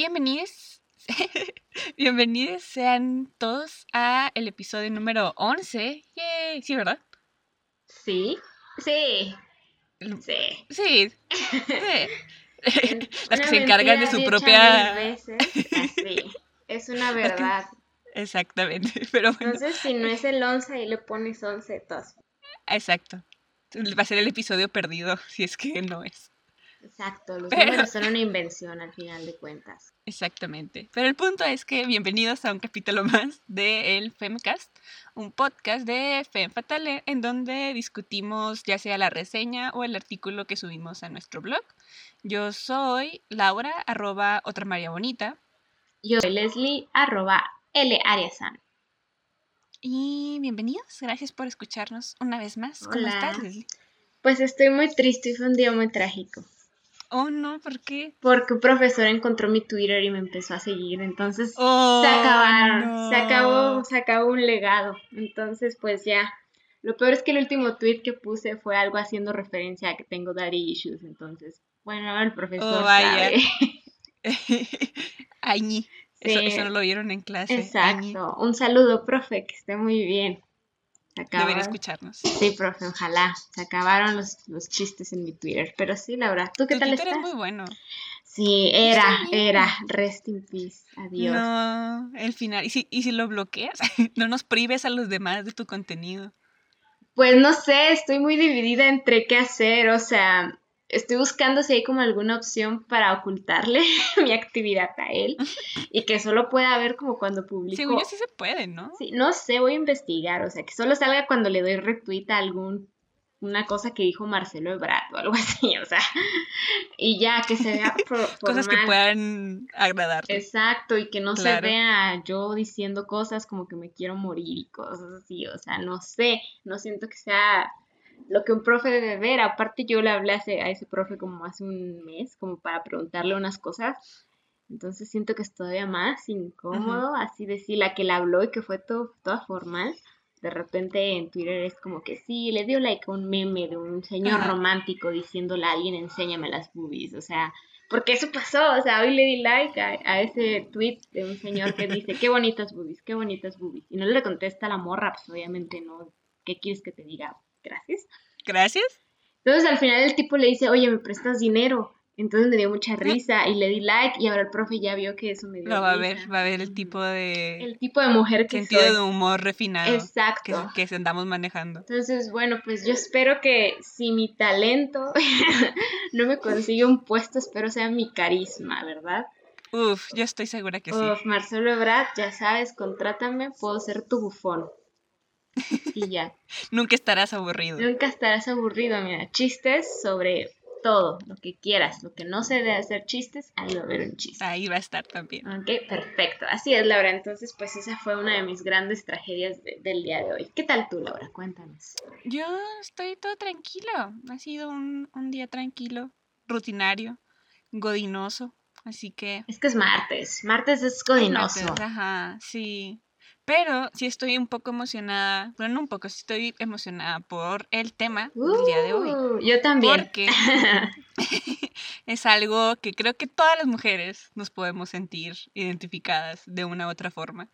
Bienvenidos, bienvenidos sean todos a el episodio número 11. Yay. Sí, ¿verdad? Sí, sí, sí. Sí. sí. Las que se encargan de su propia... veces, así. Es una verdad. Exactamente, pero bueno, Entonces, si no es el 11, ahí le pones 11 de todas. exacto. Va a ser el episodio perdido si es que no es. Exacto, los Pero- números son una invención al final de cuentas. Exactamente. Pero el punto es que bienvenidos a un capítulo más de el Femcast, un podcast de Femme Fatale en donde discutimos ya sea la reseña o el artículo que subimos a nuestro blog. Yo soy Laura, arroba otra María Bonita. Yo soy Leslie, arroba L Ariasan. Y bienvenidos, gracias por escucharnos una vez más. ¿Cómo Hola. estás, Leslie? Pues estoy muy triste y fue un día muy trágico. Oh, no, ¿por qué? Porque un profesor encontró mi Twitter y me empezó a seguir. Entonces Oh, se acabaron. Se acabó, se acabó un legado. Entonces, pues ya. Lo peor es que el último tweet que puse fue algo haciendo referencia a que tengo daddy issues. Entonces, bueno, el profesor Oh, vaya. sabe. Añi. Eso, Sí. eso no lo vieron en clase. Añi. Exacto. Un saludo, profe, que esté muy bien. Se Debería acabaron. escucharnos. Sí, profe, ojalá. Se acabaron los, los chistes en mi Twitter. Pero sí, Laura, ¿tú qué Tu tal Twitter estás? es muy bueno. Sí, era, era. Rest in peace. Adiós. No, el final. ¿Y si, y si lo bloqueas? no nos prives a los demás de tu contenido. Pues no sé, estoy muy dividida entre qué hacer, o sea, estoy buscando si hay como alguna opción para ocultarle mi actividad a él y que solo pueda ver como cuando publico. Según yo sí se puede, ¿no? Sí, no sé, voy a investigar, o sea, que solo salga cuando le doy retweet a algún una cosa que dijo Marcelo Ebrard o algo así, o sea, y ya que se vea Cosas que puedan agradarte. Exacto, y que no Claro. se vea yo diciendo cosas como que me quiero morir y cosas así, o sea, no sé, no siento que sea lo que un profe debe ver. Aparte yo le hablé a ese profe como hace un mes, como para preguntarle unas cosas, entonces siento que es todavía más incómodo, así decir, la que le habló y que fue todo, toda formal. De repente en Twitter es como que sí, le dio like a un meme de un señor Ajá. romántico diciéndole a alguien, enséñame las boobies, o sea, porque eso pasó, o sea, hoy le di like a, a ese tweet de un señor que dice, qué bonitas boobies, qué bonitas boobies. Y no le contesta la morra, pues obviamente no, ¿qué quieres que te diga? Gracias. Gracias. Entonces al final el tipo le dice, oye, ¿me prestas dinero? Entonces me dio mucha risa y le di like y ahora el profe ya vio que eso me dio Lo va a ver, va a ver el tipo de El tipo de mujer que sentido soy. de humor refinado que, Exacto. que andamos manejando. Entonces, bueno, pues yo espero que si mi talento no me consigue un puesto, espero sea mi carisma, ¿verdad? Uf, yo estoy segura que sí. Uf, Marcelo Ebrard, ya sabes, contrátame, puedo ser tu bufón. Y ya. Nunca estarás aburrido. Nunca estarás aburrido, mira. Chistes sobre todo, lo que quieras. Lo que no se debe hacer chistes, ahí va a haber un chiste. Ahí va a estar también. Ok, perfecto. Así es, Laura. Entonces, pues esa fue una de mis grandes tragedias de- del día de hoy. ¿Qué tal tú, Laura? Cuéntanos. Yo estoy todo tranquilo. Ha sido un, un día tranquilo, rutinario, godinoso. Así que Es que es martes. Martes es godinoso. martes, Ajá, sí. Pero sí estoy un poco emocionada, bueno, no un poco, sí estoy emocionada por el tema del día de hoy. Uh, yo también. Porque es algo que creo que todas las mujeres nos podemos sentir identificadas de una u otra forma.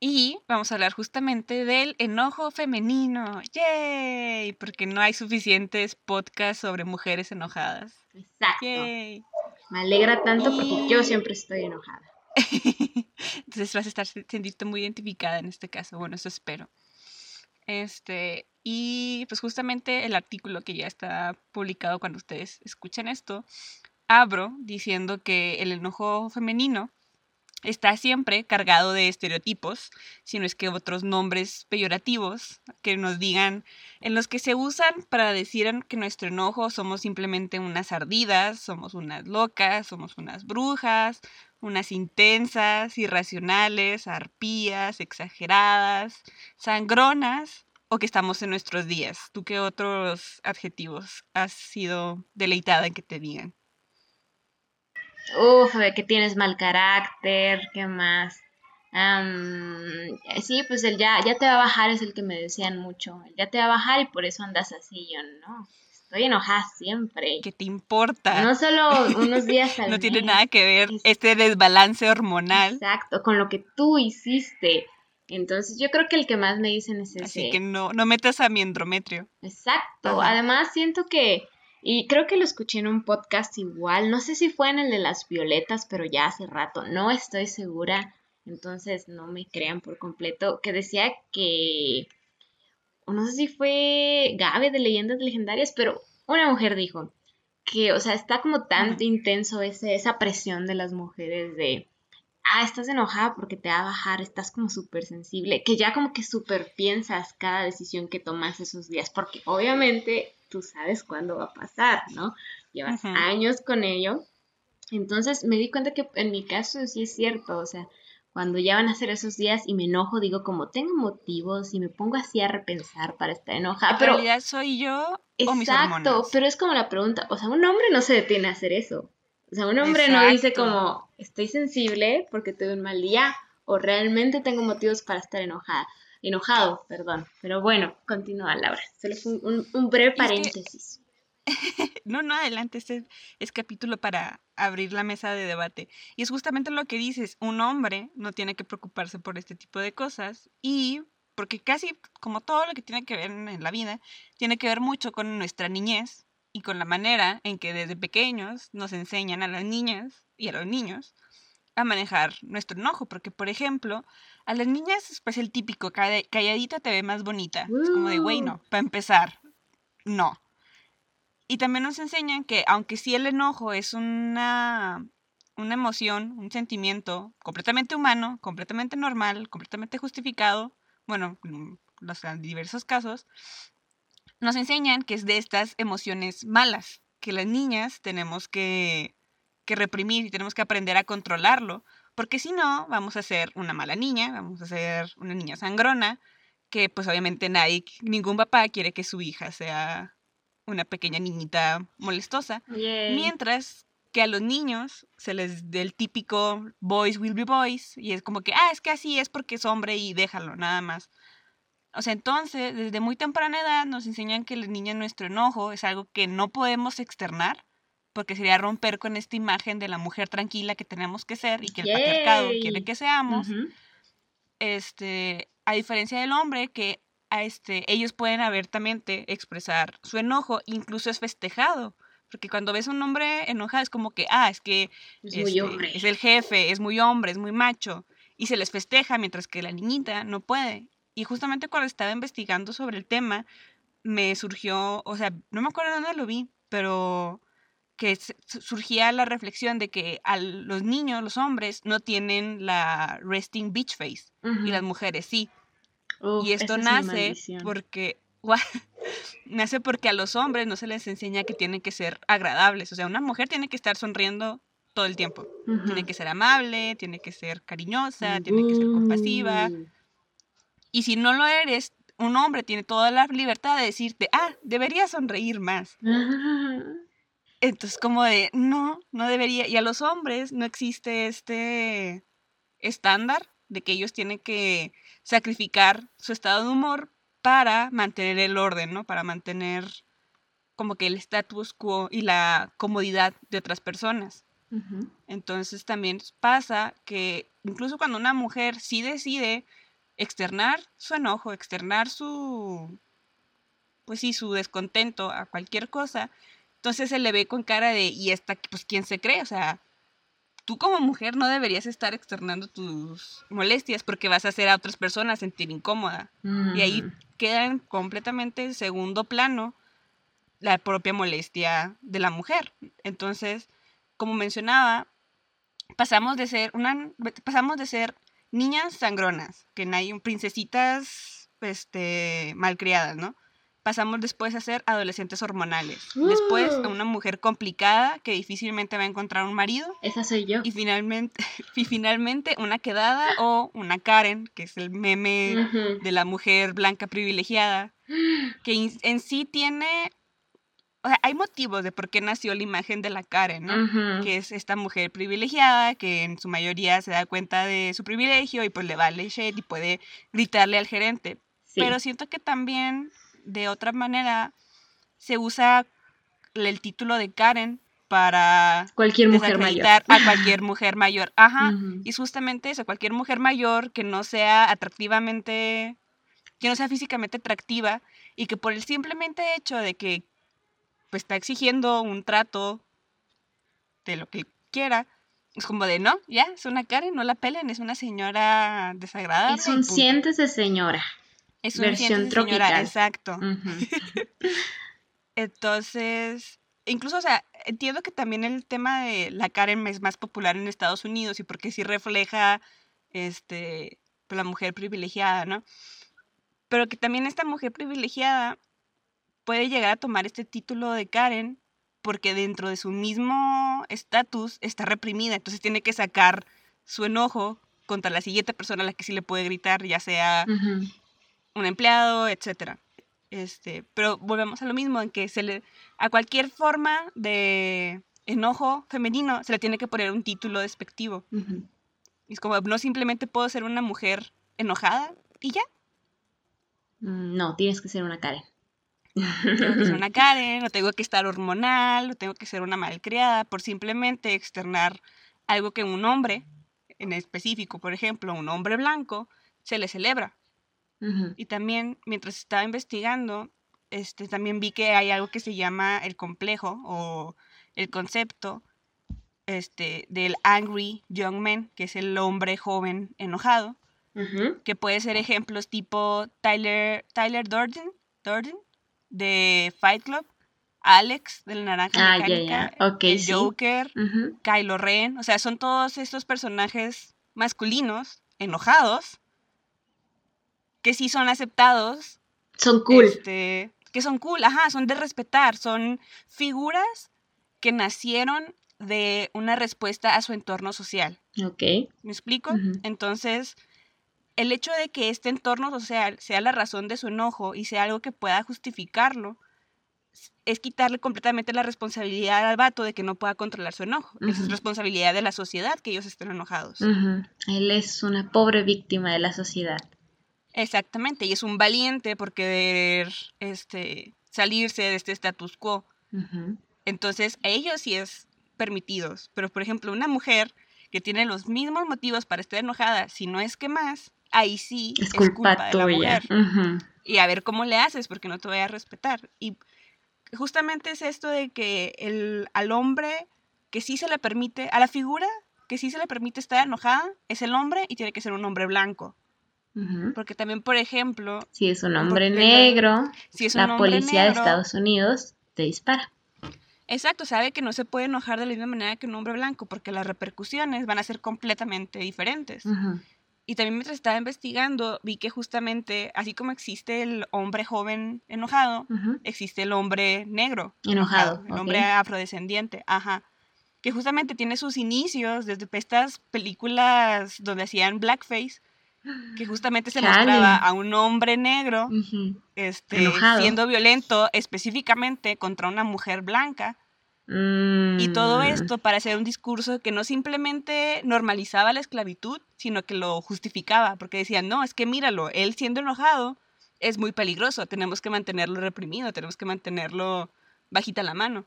Y vamos a hablar justamente del enojo femenino. ¡Yay! Porque no hay suficientes podcasts sobre mujeres enojadas. Exacto. ¡Yay! Me alegra tanto porque yo siempre estoy enojada. Entonces vas a estar sentirte muy identificada en este caso. Bueno, eso espero. Este, y pues justamente el artículo que ya está publicado cuando ustedes escuchen esto, abro diciendo que el enojo femenino está siempre cargado de estereotipos, si no es que otros nombres peyorativos que nos digan, en los que se usan para decir que nuestro enojo somos simplemente unas ardidas, somos unas locas, somos unas brujas, unas intensas, irracionales, arpías, exageradas, sangronas o que estamos en nuestros días. ¿Tú qué otros adjetivos has sido deleitada en que te digan? Uf, que tienes mal carácter, ¿qué más? Am, sí, pues el ya, ya te va a bajar es el que me decían mucho. El ya te va a bajar y por eso andas así, yo no. Estoy enojada siempre. ¿Qué te importa? No solo unos días al No tiene mes. nada que ver Es- este desbalance hormonal. Exacto, con lo que tú hiciste. Entonces yo creo que el que más me dicen es ese. Así que no, no metas a mi endometrio. Exacto. Ajá. Además siento que, y creo que lo escuché en un podcast igual, no sé si fue en el de las violetas, pero ya hace rato, no estoy segura, entonces no me crean por completo, que decía que, o no sé si fue Gabe de Leyendas Legendarias, pero una mujer dijo que, o sea, está como tan intenso ese, esa presión de las mujeres de, ah, estás enojada porque te va a bajar, estás como súper sensible, que ya como que súper piensas cada decisión que tomas esos días, porque obviamente tú sabes cuándo va a pasar, ¿no? Llevas años con ello. Entonces me di cuenta que en mi caso sí es cierto, o sea, cuando ya van a ser esos días y me enojo, digo como tengo motivos y me pongo así a repensar para estar enojada, en pero realidad soy yo o mis Exacto, hormonas. pero es como la pregunta, o sea, un hombre no se detiene a hacer eso. O sea, un hombre no dice como, estoy sensible porque tuve un mal día, o realmente tengo motivos para estar enojada. Enojado, perdón. Pero bueno, continúa, Laura. Solo fue un, breve paréntesis. No, no, adelante, este es capítulo para abrir la mesa de debate. Y es justamente lo que dices, un hombre no tiene que preocuparse por este tipo de cosas y porque casi como todo lo que tiene que ver en la vida, tiene que ver mucho con nuestra niñez y con la manera en que desde pequeños nos enseñan a las niñas y a los niños a manejar nuestro enojo, porque por ejemplo, a las niñas pues el típico "Calla- calladita te ve más bonita. Es como de, güey, Uh. no, para empezar, no. Y también nos enseñan que aunque sí el enojo es una, una emoción, un sentimiento completamente humano, completamente normal, completamente justificado, bueno, en los diversos casos, nos enseñan que es de estas emociones malas, que las niñas tenemos que, que reprimir y tenemos que aprender a controlarlo, porque si no, vamos a ser una mala niña, vamos a ser una niña sangrona, que pues obviamente nadie, ningún papá quiere que su hija sea una pequeña niñita molestosa. Yay. Mientras que a los niños se les dé el típico boys will be boys y es como que, ah, es que así es porque es hombre y déjalo, nada más. O sea, entonces, desde muy temprana edad nos enseñan que las niñas nuestro enojo es algo que no podemos externar porque sería romper con esta imagen de la mujer tranquila que tenemos que ser y que el patriarcado Yay. quiere que seamos este, a diferencia del hombre, que este, ellos pueden abiertamente expresar su enojo, incluso es festejado. Porque cuando ves a un hombre enojado es como que, ah, es que Es este, hombre. es el jefe, es muy hombre, es muy macho. Y se les festeja, mientras que la niñita no puede. Y justamente cuando estaba investigando sobre el tema, me surgió, o sea, no me acuerdo dónde lo vi, pero que surgía la reflexión de que a los niños, los hombres, no tienen la resting beach face y las mujeres sí. Uf, y esto es nace porque nace porque a los hombres no se les enseña que tienen que ser agradables. O sea, una mujer tiene que estar sonriendo todo el tiempo. Tiene que ser amable, tiene que ser cariñosa, tiene que ser compasiva. Y si no lo eres, un hombre tiene toda la libertad de decirte, ah, deberías sonreír más. Entonces, como de, no, no debería. Y a los hombres no existe este estándar de que ellos tienen que sacrificar su estado de humor para mantener el orden, ¿no? Para mantener como que el status quo y la comodidad de otras personas. Entonces también pasa que incluso cuando una mujer sí decide externar su enojo, externar su, pues sí, su descontento a cualquier cosa, entonces se le ve con cara de, ¿y esta, pues quién se cree? O sea, tú como mujer no deberías estar externando tus molestias porque vas a hacer a otras personas sentir incómoda. Y ahí Ujú. queda en completamente segundo plano la propia molestia de la mujer. Entonces, como mencionaba, pasamos de ser una pasamos de ser niñas sangronas, que nadie princesitas este malcriadas, ¿no? Pasamos después a ser adolescentes hormonales. Después a Uh. una mujer complicada que difícilmente va a encontrar un marido Esa soy yo. y finalmente y finalmente una quedada o una Karen, que es el meme Ujú. de la mujer blanca privilegiada, que en sí tiene, o sea, hay motivos de por qué nació la imagen de la Karen, ¿no? Ujú. Que es esta mujer privilegiada que en su mayoría se da cuenta de su privilegio y pues le vale shit y puede gritarle al gerente. Sí. Pero siento que también de otra manera se usa el título de Karen para cualquier mujer mayor. a cualquier mujer mayor. Ajá. Y es justamente eso, cualquier mujer mayor que no sea atractivamente, que no sea físicamente atractiva y que por el simplemente hecho de que pues, está exigiendo un trato de lo que quiera, es como de, no, ya, es una Karen, no la pelen, es una señora desagradable. Es un siéntese señora. Es una versión tropical. exacto. Entonces, incluso, o sea, entiendo que también el tema de la Karen es más popular en Estados Unidos y porque sí refleja este pues, la mujer privilegiada, ¿no? Pero que también esta mujer privilegiada puede llegar a tomar este título de Karen porque dentro de su mismo estatus está reprimida, entonces tiene que sacar su enojo contra la siguiente persona a la que sí le puede gritar, ya sea un empleado, etcétera. Este, pero volvemos a lo mismo, en que se le, a cualquier forma de enojo femenino se le tiene que poner un título despectivo. Es como, no simplemente puedo ser una mujer enojada y ya. Mm, no, tienes que ser una Karen. Tengo que ser una Karen, no tengo que estar hormonal, no tengo que ser una malcriada por simplemente externar algo que un hombre, en específico, por ejemplo, un hombre blanco, se le celebra. Y también, mientras estaba investigando, este, también vi que hay algo que se llama el complejo o el concepto este, del angry young man, que es el hombre joven enojado, que puede ser ejemplos tipo Tyler, Tyler Durden, Durden de Fight Club, Alex de la Naranja ah, Mecánica, el Joker, Kylo Ren, o sea, son todos estos personajes masculinos enojados que sí son aceptados. Son cool. Este, que son cool, ajá, son de respetar, son figuras que nacieron de una respuesta a su entorno social. Ok. ¿Me explico? Entonces, el hecho de que este entorno social sea la razón de su enojo y sea algo que pueda justificarlo, es quitarle completamente la responsabilidad al vato de que no pueda controlar su enojo. Es responsabilidad de la sociedad que ellos estén enojados. Él es una pobre víctima de la sociedad. Exactamente, y es un valiente por querer este, salirse de este status quo. Entonces, a ellos sí es permitidos, pero por ejemplo, una mujer que tiene los mismos motivos para estar enojada, si no es que más, ahí sí es, culpa, de la mujer. Y a ver cómo le haces, porque no te voy a respetar. Y justamente es esto de que el, al hombre que sí se le permite, a la figura que sí se le permite estar enojada, es el hombre y tiene que ser un hombre blanco. Porque también, por ejemplo... Si es un hombre negro, si es la policía de Estados Unidos te dispara. Exacto, sabe que no se puede enojar de la misma manera que un hombre blanco, porque las repercusiones van a ser completamente diferentes. Y también mientras estaba investigando, vi que justamente, así como existe el hombre joven enojado, existe el hombre negro. Enojado. el hombre afrodescendiente, ajá. Que justamente tiene sus inicios desde estas películas donde hacían blackface, que justamente se mostraba a un hombre negro este, siendo violento específicamente contra una mujer blanca. Y todo mm. esto para hacer un discurso que no simplemente normalizaba la esclavitud, sino que lo justificaba, porque decían, no, es que míralo, él siendo enojado es muy peligroso, tenemos que mantenerlo reprimido, tenemos que mantenerlo bajita la mano.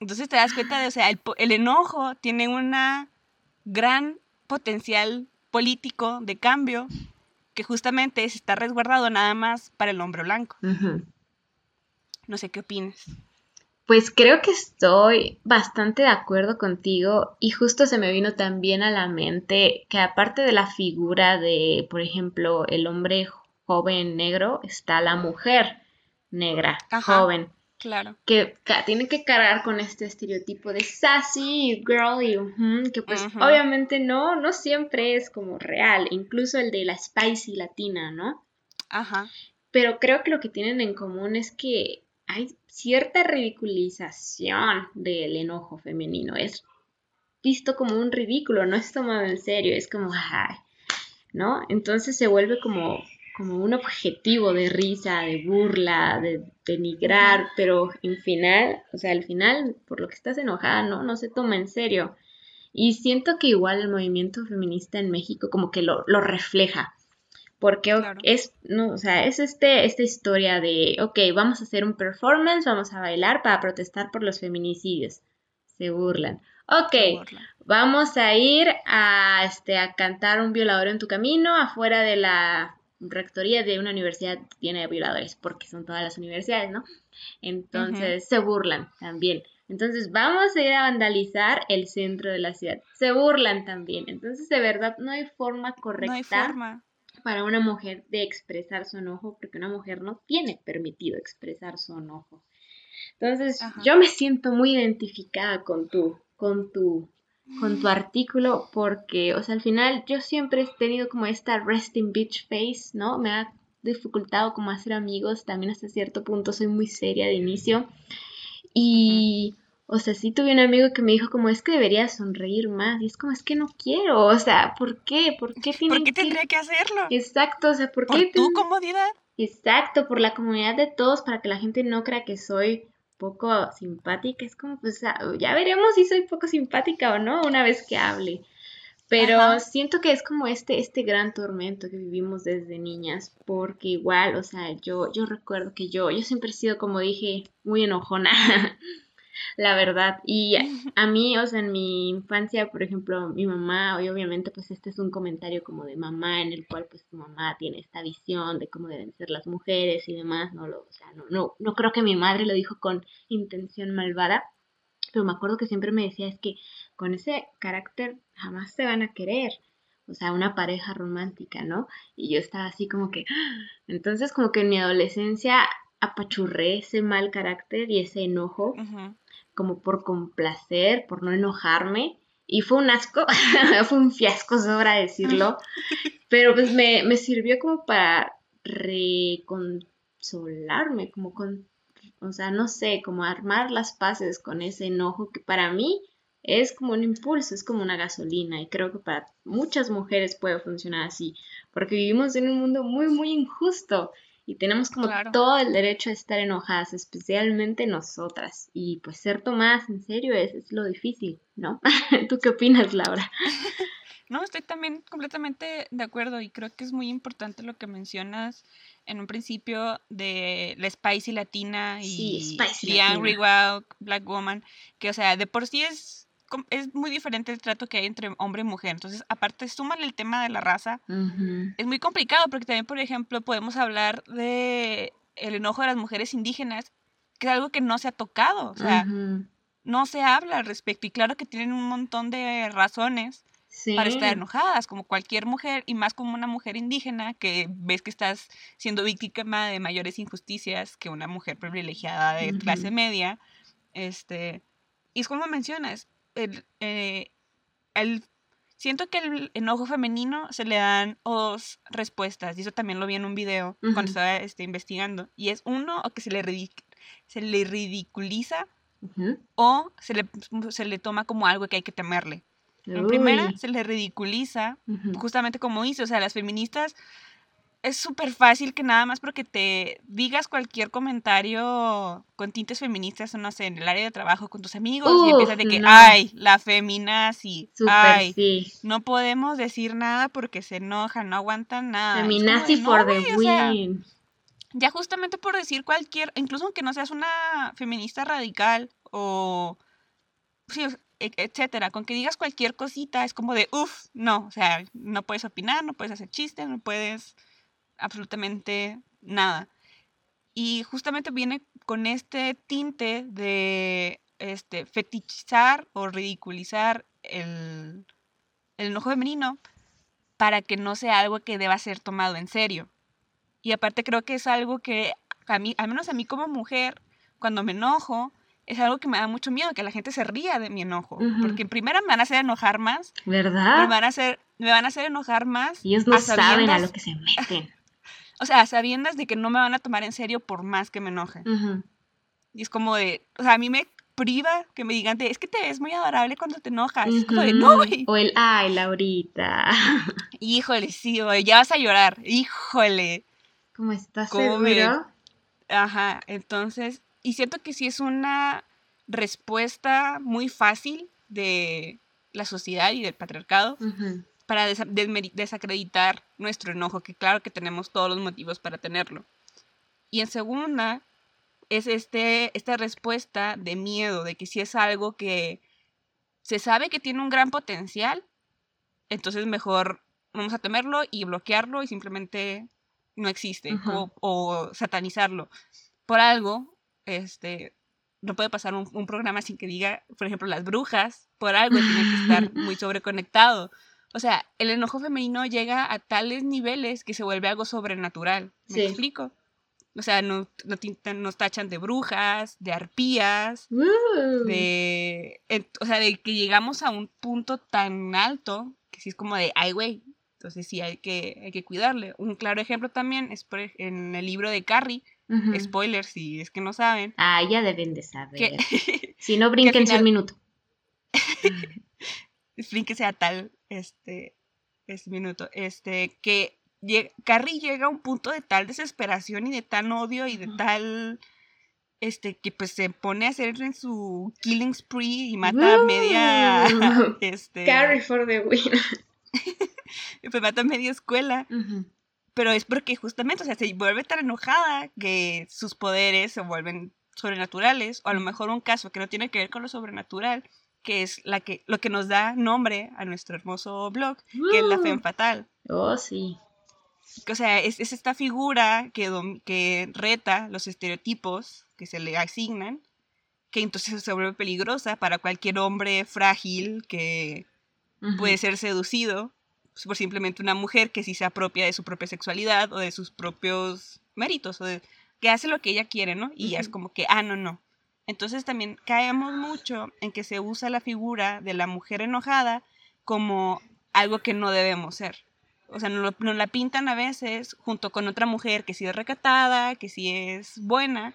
Entonces te das cuenta de, o sea, el, el enojo tiene una gran potencial político de cambio que justamente está resguardado nada más para el hombre blanco. No sé qué opinas. Pues creo que estoy bastante de acuerdo contigo y justo se me vino también a la mente que aparte de la figura de, por ejemplo, el hombre joven negro, está la mujer negra joven. Claro. Que tiene que cargar con este estereotipo de sassy, girly, que pues obviamente no, no siempre es como real, incluso el de la spicy latina, ¿no? Ajá. Pero creo que lo que tienen en común es que hay cierta ridiculización del enojo femenino. Es visto como un ridículo, no es tomado en serio, es como, ay, ¿no? Entonces se vuelve como como un objetivo de risa, de burla, de denigrar, pero en final, o sea, al final, por lo que estás enojada, no, no se toma en serio. Y siento que igual el movimiento feminista en México como que lo, lo refleja, Porque es, no, o sea, es este, esta historia de, ok, vamos a hacer un performance, vamos a bailar para protestar por los feminicidios. Se burlan. Ok, vamos a ir a, este, a cantar un violador en tu camino afuera de la rectoría de una universidad tiene violadores, porque son todas las universidades, ¿no? Entonces se burlan también. Entonces vamos a ir a vandalizar el centro de la ciudad. Se burlan también. Entonces de verdad no hay forma correcta. No hay forma para una mujer de expresar su enojo, porque una mujer no tiene permitido expresar su enojo. Entonces, yo me siento muy identificada con tu, con tu, con tu artículo, porque, o sea, al final yo siempre he tenido como esta resting bitch face, ¿no? Me ha dificultado como hacer amigos, también hasta cierto punto soy muy seria de inicio. Y, o sea, sí tuve un amigo que me dijo como es que debería sonreír más y es como es que no quiero, o sea, ¿por qué? ¿Por qué ¿Por qué tendría que... hacerlo? Exacto, o sea, ¿por, qué? ¿Por tu comodidad? Exacto, por la comunidad de todos, para que la gente no crea que soy poco simpática. Es como, pues, ya veremos si soy poco simpática o no una vez que hable. Pero siento que es como este, este gran tormento que vivimos desde niñas, porque igual, o sea, yo, yo recuerdo que yo, yo siempre he sido, como dije, muy enojona. la verdad. Y a mí, o sea, en mi infancia, por ejemplo, mi mamá, y obviamente pues este es un comentario como de mamá en el cual pues tu mamá tiene esta visión de cómo deben ser las mujeres y demás, no lo, o sea, no, no, no creo que mi madre lo dijo con intención malvada, pero me acuerdo que siempre me decía es que con ese carácter jamás te van a querer. O sea, una pareja romántica, ¿no? Y yo estaba así como que... Entonces como que en mi adolescencia apachurré ese mal carácter y ese enojo como por complacer, por no enojarme. Y fue un asco, fue un fiasco, sobra decirlo. Pero pues me, me sirvió como para reconsolarme, como con, o sea, no sé, como armar las paces con ese enojo que para mí es como un impulso, es como una gasolina y creo que para muchas mujeres puede funcionar así, porque vivimos en un mundo muy, muy injusto y tenemos como todo el derecho a estar enojadas, especialmente nosotras. Y pues ser tomadas en serio es, es lo difícil, ¿no? ¿Tú qué opinas, Laura? No, estoy también completamente de acuerdo y creo que es muy importante lo que mencionas en un principio de la Spicy Latina y The Angry Wild Black Woman, que o sea, de por sí es es muy diferente el trato que hay entre hombre y mujer. Entonces, aparte, súmale el tema de la raza. Es muy complicado porque también, por ejemplo, podemos hablar de el enojo de las mujeres indígenas, que es algo que no se ha tocado. O sea, no se habla al respecto. Y claro que tienen un montón de razones para estar enojadas, como cualquier mujer, y más como una mujer indígena, que ves que estás siendo víctima de mayores injusticias que una mujer privilegiada de clase media. Este, y es como mencionas, eh, el, siento que el enojo femenino se le dan dos respuestas, y eso también lo vi en un video cuando estaba este, investigando, y es uno, o que se le, se le ridiculiza, o se le, se le toma como algo que hay que temerle. En primera, se le ridiculiza, justamente como dice, o sea, las feministas es súper fácil que nada más porque te digas cualquier comentario con tintes feministas, o no sé, en el área de trabajo con tus amigos y empiezas de que, ay, la feminazi, ay, no podemos decir nada porque se enojan, no aguantan nada. Feminazi for the win. ya justamente por decir cualquier, incluso aunque no seas una feminista radical o, sí, e, etcétera, con que digas cualquier cosita es como de, uff, no, o sea, no puedes opinar, no puedes hacer chistes, no puedes absolutamente nada. Y justamente viene con este tinte de este, fetichizar o ridiculizar el, el enojo femenino para que no sea algo que deba ser tomado en serio. Y aparte creo que es algo que a mí, al menos a mí como mujer, cuando me enojo, es algo que me da mucho miedo, que la gente se ría de mi enojo. Porque en primera me van a hacer enojar más. ¿Verdad? Me van a hacer, me van a hacer enojar más. Y ellos no saben a lo que se meten. O sea, sabiendas de que no me van a tomar en serio por más que me enoje. Y es como de, o sea, a mí me priva que me digan, es que te ves muy adorable cuando te enojas. Es como de, no, güey. O el, ay, Laurita. Híjole, sí, güey, ya vas a llorar. Híjole. ¿Cómo estás seguro? Ajá, entonces, y siento que sí es una respuesta muy fácil de la sociedad y del patriarcado para desacreditar nuestro enojo, que claro que tenemos todos los motivos para tenerlo. Y en segunda, es este, esta respuesta de miedo, de que si es algo que se sabe que tiene un gran potencial, entonces mejor vamos a temerlo y bloquearlo y simplemente no existe o, satanizarlo. Por algo, este, no puede pasar un, programa sin que diga, por ejemplo, las brujas, por algo tiene que estar muy sobreconectado. O sea, el enojo femenino llega a tales niveles que se vuelve algo sobrenatural. ¿Me explico? O sea, nos, nos, tachan de brujas, de arpías, de... o sea, de que llegamos a un punto tan alto que sí es como de, ay, güey, entonces sí hay que, hay que cuidarle. Un claro ejemplo también es en el libro de Carrie, spoiler si es que no saben. Ah, ya deben de saber. si no, brinquen un minuto. Brínquense a tal este, este minuto. Este, que Carrie llega a un punto de tal desesperación y de tal odio y de tal este que pues se pone a hacer en su killing spree y mata a media este Carrie for the win. pues mata a media escuela. Pero es porque justamente o sea se vuelve tan enojada que sus poderes se vuelven sobrenaturales o a lo mejor un caso que no tiene que ver con lo sobrenatural que es la que lo que nos da nombre a nuestro hermoso blog que es la fe fatal oh sí o sea, es, esta figura que, que reta los estereotipos que se le asignan, que entonces se vuelve peligrosa para cualquier hombre frágil que puede ser seducido por simplemente una mujer que sí se apropia de su propia sexualidad o de sus propios méritos, o de, que hace lo que ella quiere, ¿no? Y ya es como que, ah, no, no. Entonces también caemos mucho en que se usa la figura de la mujer enojada como algo que no debemos ser o sea, nos, la pintan a veces junto con otra mujer que sí es recatada, que sí es buena,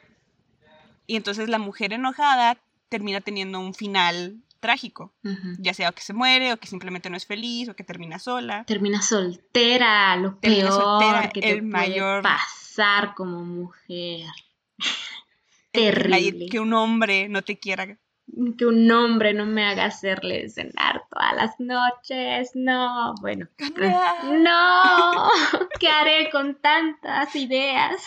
y entonces la mujer enojada termina teniendo un final trágico, ya sea que se muere o que simplemente no es feliz o que termina sola. Termina soltera, lo peor que te el mayor pasar como mujer. Terrible. Que un hombre no te quiera que un hombre no me haga hacerle cenar todas las noches. No, bueno. No, ¿qué haré con tantas ideas?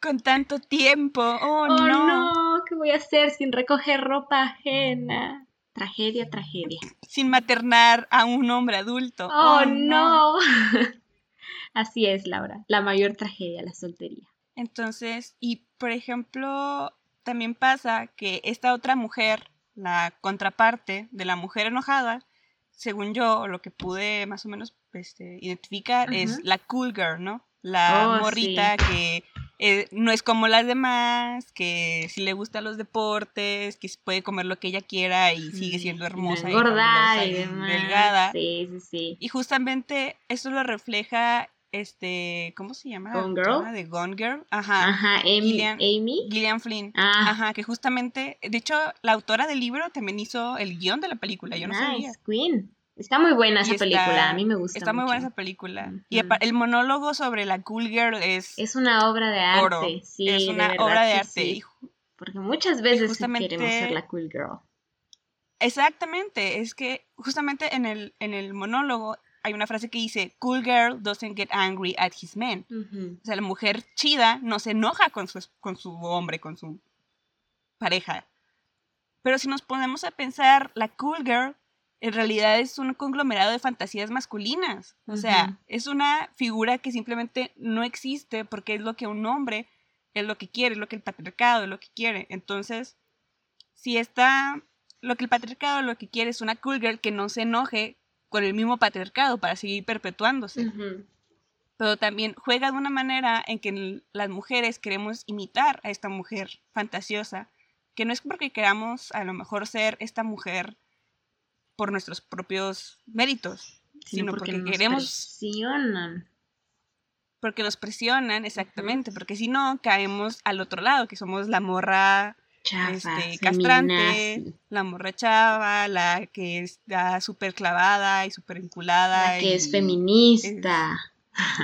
Con tanto tiempo. Oh, oh no. no. ¿Qué voy a hacer sin recoger ropa ajena? Tragedia, tragedia. Sin maternar a un hombre adulto. Oh, oh no. Así es, Laura. La mayor tragedia, la soltería. Entonces, y por ejemplo, también pasa que esta otra mujer, la contraparte de la mujer enojada, según yo, lo que pude más o menos este, identificar es la cool girl, ¿no? La oh, morrita que eh, no es como las demás, que si le gustan los deportes, que puede comer lo que ella quiera y sigue siendo hermosa. Y, y, delgada. Sí, sí, sí. Y justamente eso lo refleja este, ¿cómo se llama? Gone Girl. De Gone Girl. Ajá. Ajá, Amy. Gillian, Flynn. Ah. Ajá, que justamente, de hecho, la autora del libro también hizo el guion de la película, yo no sabía. Queen. Está muy buena esa película, a mí me gusta. Está muy buena esa película. Y el monólogo sobre la Cool Girl es. Es una obra de arte, sí. Es una obra de arte. Porque muchas veces queremos ser la Cool Girl. Exactamente, es que justamente en el, en el monólogo hay una frase que dice, cool girl doesn't get angry at his men. O sea, la mujer chida no se enoja con su, con su hombre, con su pareja. Pero si nos ponemos a pensar, la cool girl en realidad es un conglomerado de fantasías masculinas. O sea, es una figura que simplemente no existe porque es lo que un hombre es lo que quiere, es lo que el patriarcado es lo que quiere. Entonces, si está lo que el patriarcado lo que quiere es una cool girl que no se enoje con el mismo patriarcado para seguir perpetuándose. Pero también juega de una manera en que las mujeres queremos imitar a esta mujer fantasiosa, que no es porque queramos a lo mejor ser esta mujer por nuestros propios méritos, sino, porque, porque, nos queremos... Presionan. Porque nos presionan, exactamente, porque si no caemos al otro lado, que somos la morra este, castrante, la morra la que está súper clavada y súper enculada. La que es feminista.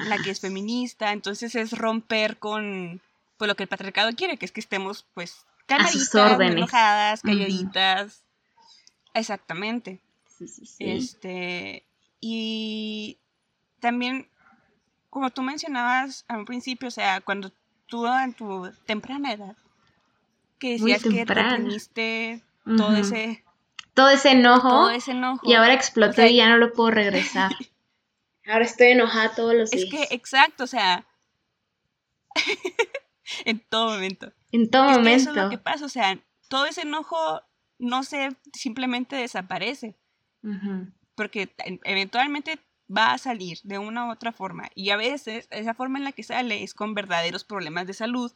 la que es feminista, entonces es romper con pues, lo que el patriarcado quiere, que es que estemos pues calladitas, enojadas, calladitas. Exactamente. Este, Y también, como tú mencionabas al principio, o sea, cuando tú en tu temprana edad, que decías que reprimiste todo ese... Todo ese enojo. Todo ese enojo. Y ahora exploté y ya no lo puedo regresar. ahora estoy enojada todos los días. Es que, exacto, o sea... en todo momento. En todo momento. eso es lo que pasa, o sea, todo ese enojo no se simplemente desaparece. Porque eventualmente va a salir de una u otra forma. Y a veces esa forma en la que sale es con verdaderos problemas de salud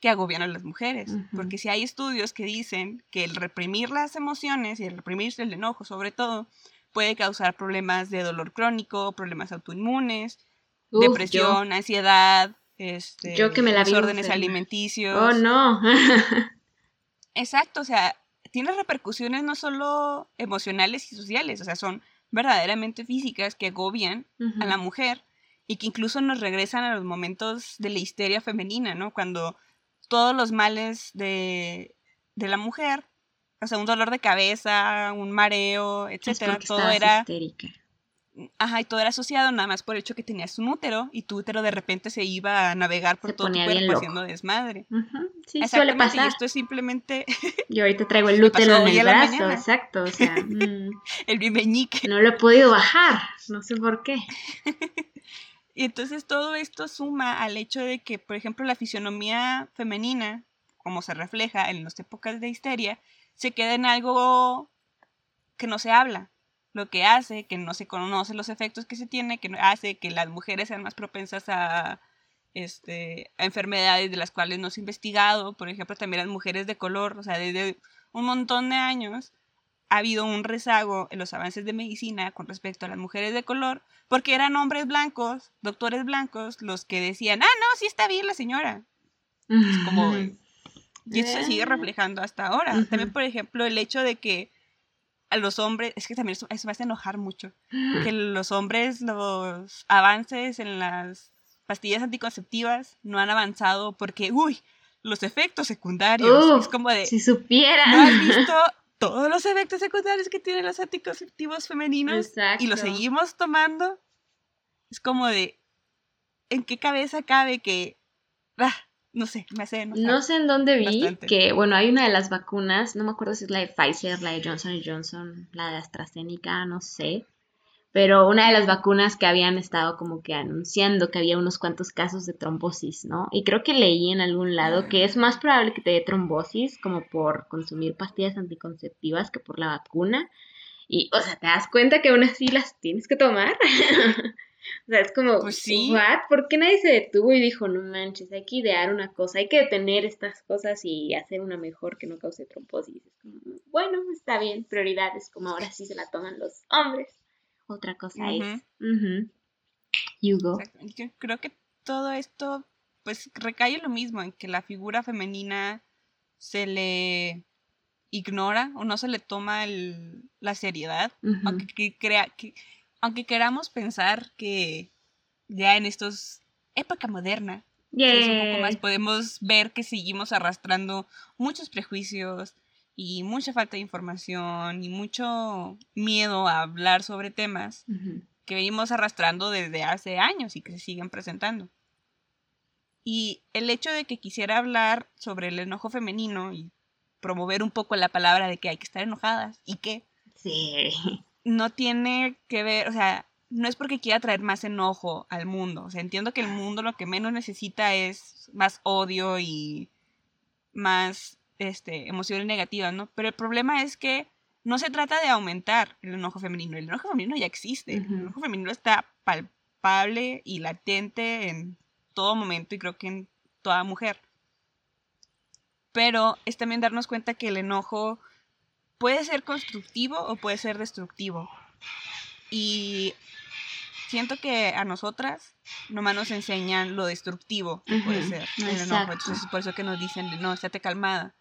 que agobian a las mujeres. Porque si hay estudios que dicen que el reprimir las emociones y el reprimir el enojo sobre todo puede causar problemas de dolor crónico, problemas autoinmunes, depresión, ansiedad, este, yo que me la desórdenes alimenticios. Oh, no. Exacto, o sea, tiene repercusiones no solo emocionales y sociales, o sea, son verdaderamente físicas que agobian a la mujer y que incluso nos regresan a los momentos de la histeria femenina, ¿no? Cuando todos los males de, de la mujer, o sea, un dolor de cabeza, un mareo, etcétera, todo era histérica. Ajá, y todo era asociado nada más por el hecho que tenías un útero y tu útero de repente se iba a navegar por todo tu cuerpo haciendo desmadre. Sí, suele pasar. Y esto es simplemente. Yo ahorita traigo el útero en el brazo, exacto. O sea, mm. el bimeñique. No lo he podido bajar, no sé por qué. Y entonces todo esto suma al hecho de que, por ejemplo, la fisionomía femenina, como se refleja en las épocas de histeria, se queda en algo que no se habla lo que hace que no se conoce los efectos que se tiene, que hace que las mujeres sean más propensas a, este, enfermedades de las cuales no se ha investigado, por ejemplo, también las mujeres de color, o sea, desde un montón de años ha habido un rezago en los avances de medicina con respecto a las mujeres de color, porque eran hombres blancos, doctores blancos, los que decían, ah, no, sí está bien la señora. Es como... Y eso se sigue reflejando hasta ahora. También, por ejemplo, el hecho de que a los hombres, es que también eso, me hace enojar mucho, que los hombres, los avances en las pastillas anticonceptivas no han avanzado porque, uy, los efectos secundarios. es como de... Si supieran. ¿No has visto todos los efectos secundarios que tienen los anticonceptivos femeninos? Y los seguimos tomando. Es como de... ¿En qué cabeza cabe que... Ah, no sé, me hace No sé en dónde vi que, bueno, hay una de las vacunas, no me acuerdo si es la de Pfizer, la de Johnson Johnson, la de AstraZeneca, no sé. Pero una de las vacunas que habían estado como que anunciando que había unos cuantos casos de trombosis, ¿no? Y creo que leí en algún lado que es más probable que te dé trombosis como por consumir pastillas anticonceptivas que por la vacuna. Y, o sea, te das cuenta que aún así las tienes que tomar. O sea, es como, pues ¿what? ¿Por qué nadie se detuvo y dijo, no manches, hay que idear una cosa, hay que detener estas cosas y hacer una mejor que no cause trombosis? Es como, bueno, está bien, prioridades, como ahora sí se la toman los hombres. Otra cosa es, Hugo. Yo creo que todo esto, pues recae lo mismo, en que la figura femenina se le ignora o no se le toma la seriedad, aunque crea que aunque queramos pensar que ya en estos época moderna un poco más podemos ver que seguimos arrastrando muchos prejuicios y mucha falta de información y mucho miedo a hablar sobre temas que venimos arrastrando desde hace años y que se siguen presentando. Y el hecho de que quisiera hablar sobre el enojo femenino y promover un poco la palabra de que hay que estar enojadas y que sí no tiene que ver, o sea, no es porque quiera traer más enojo al mundo. O sea, entiendo que el mundo lo que menos necesita es más odio y más este, emociones negativas, ¿no? Pero el problema es que no se trata de aumentar el enojo femenino. El enojo femenino ya existe. El enojo femenino está palpable y latente en todo momento y creo que en toda mujer. Pero es también darnos cuenta que el enojo puede ser constructivo o puede ser destructivo. Y siento que a nosotras nomás nos enseñan lo destructivo que puede ser el enojo. Entonces es por eso que nos dicen, no, estate calmada.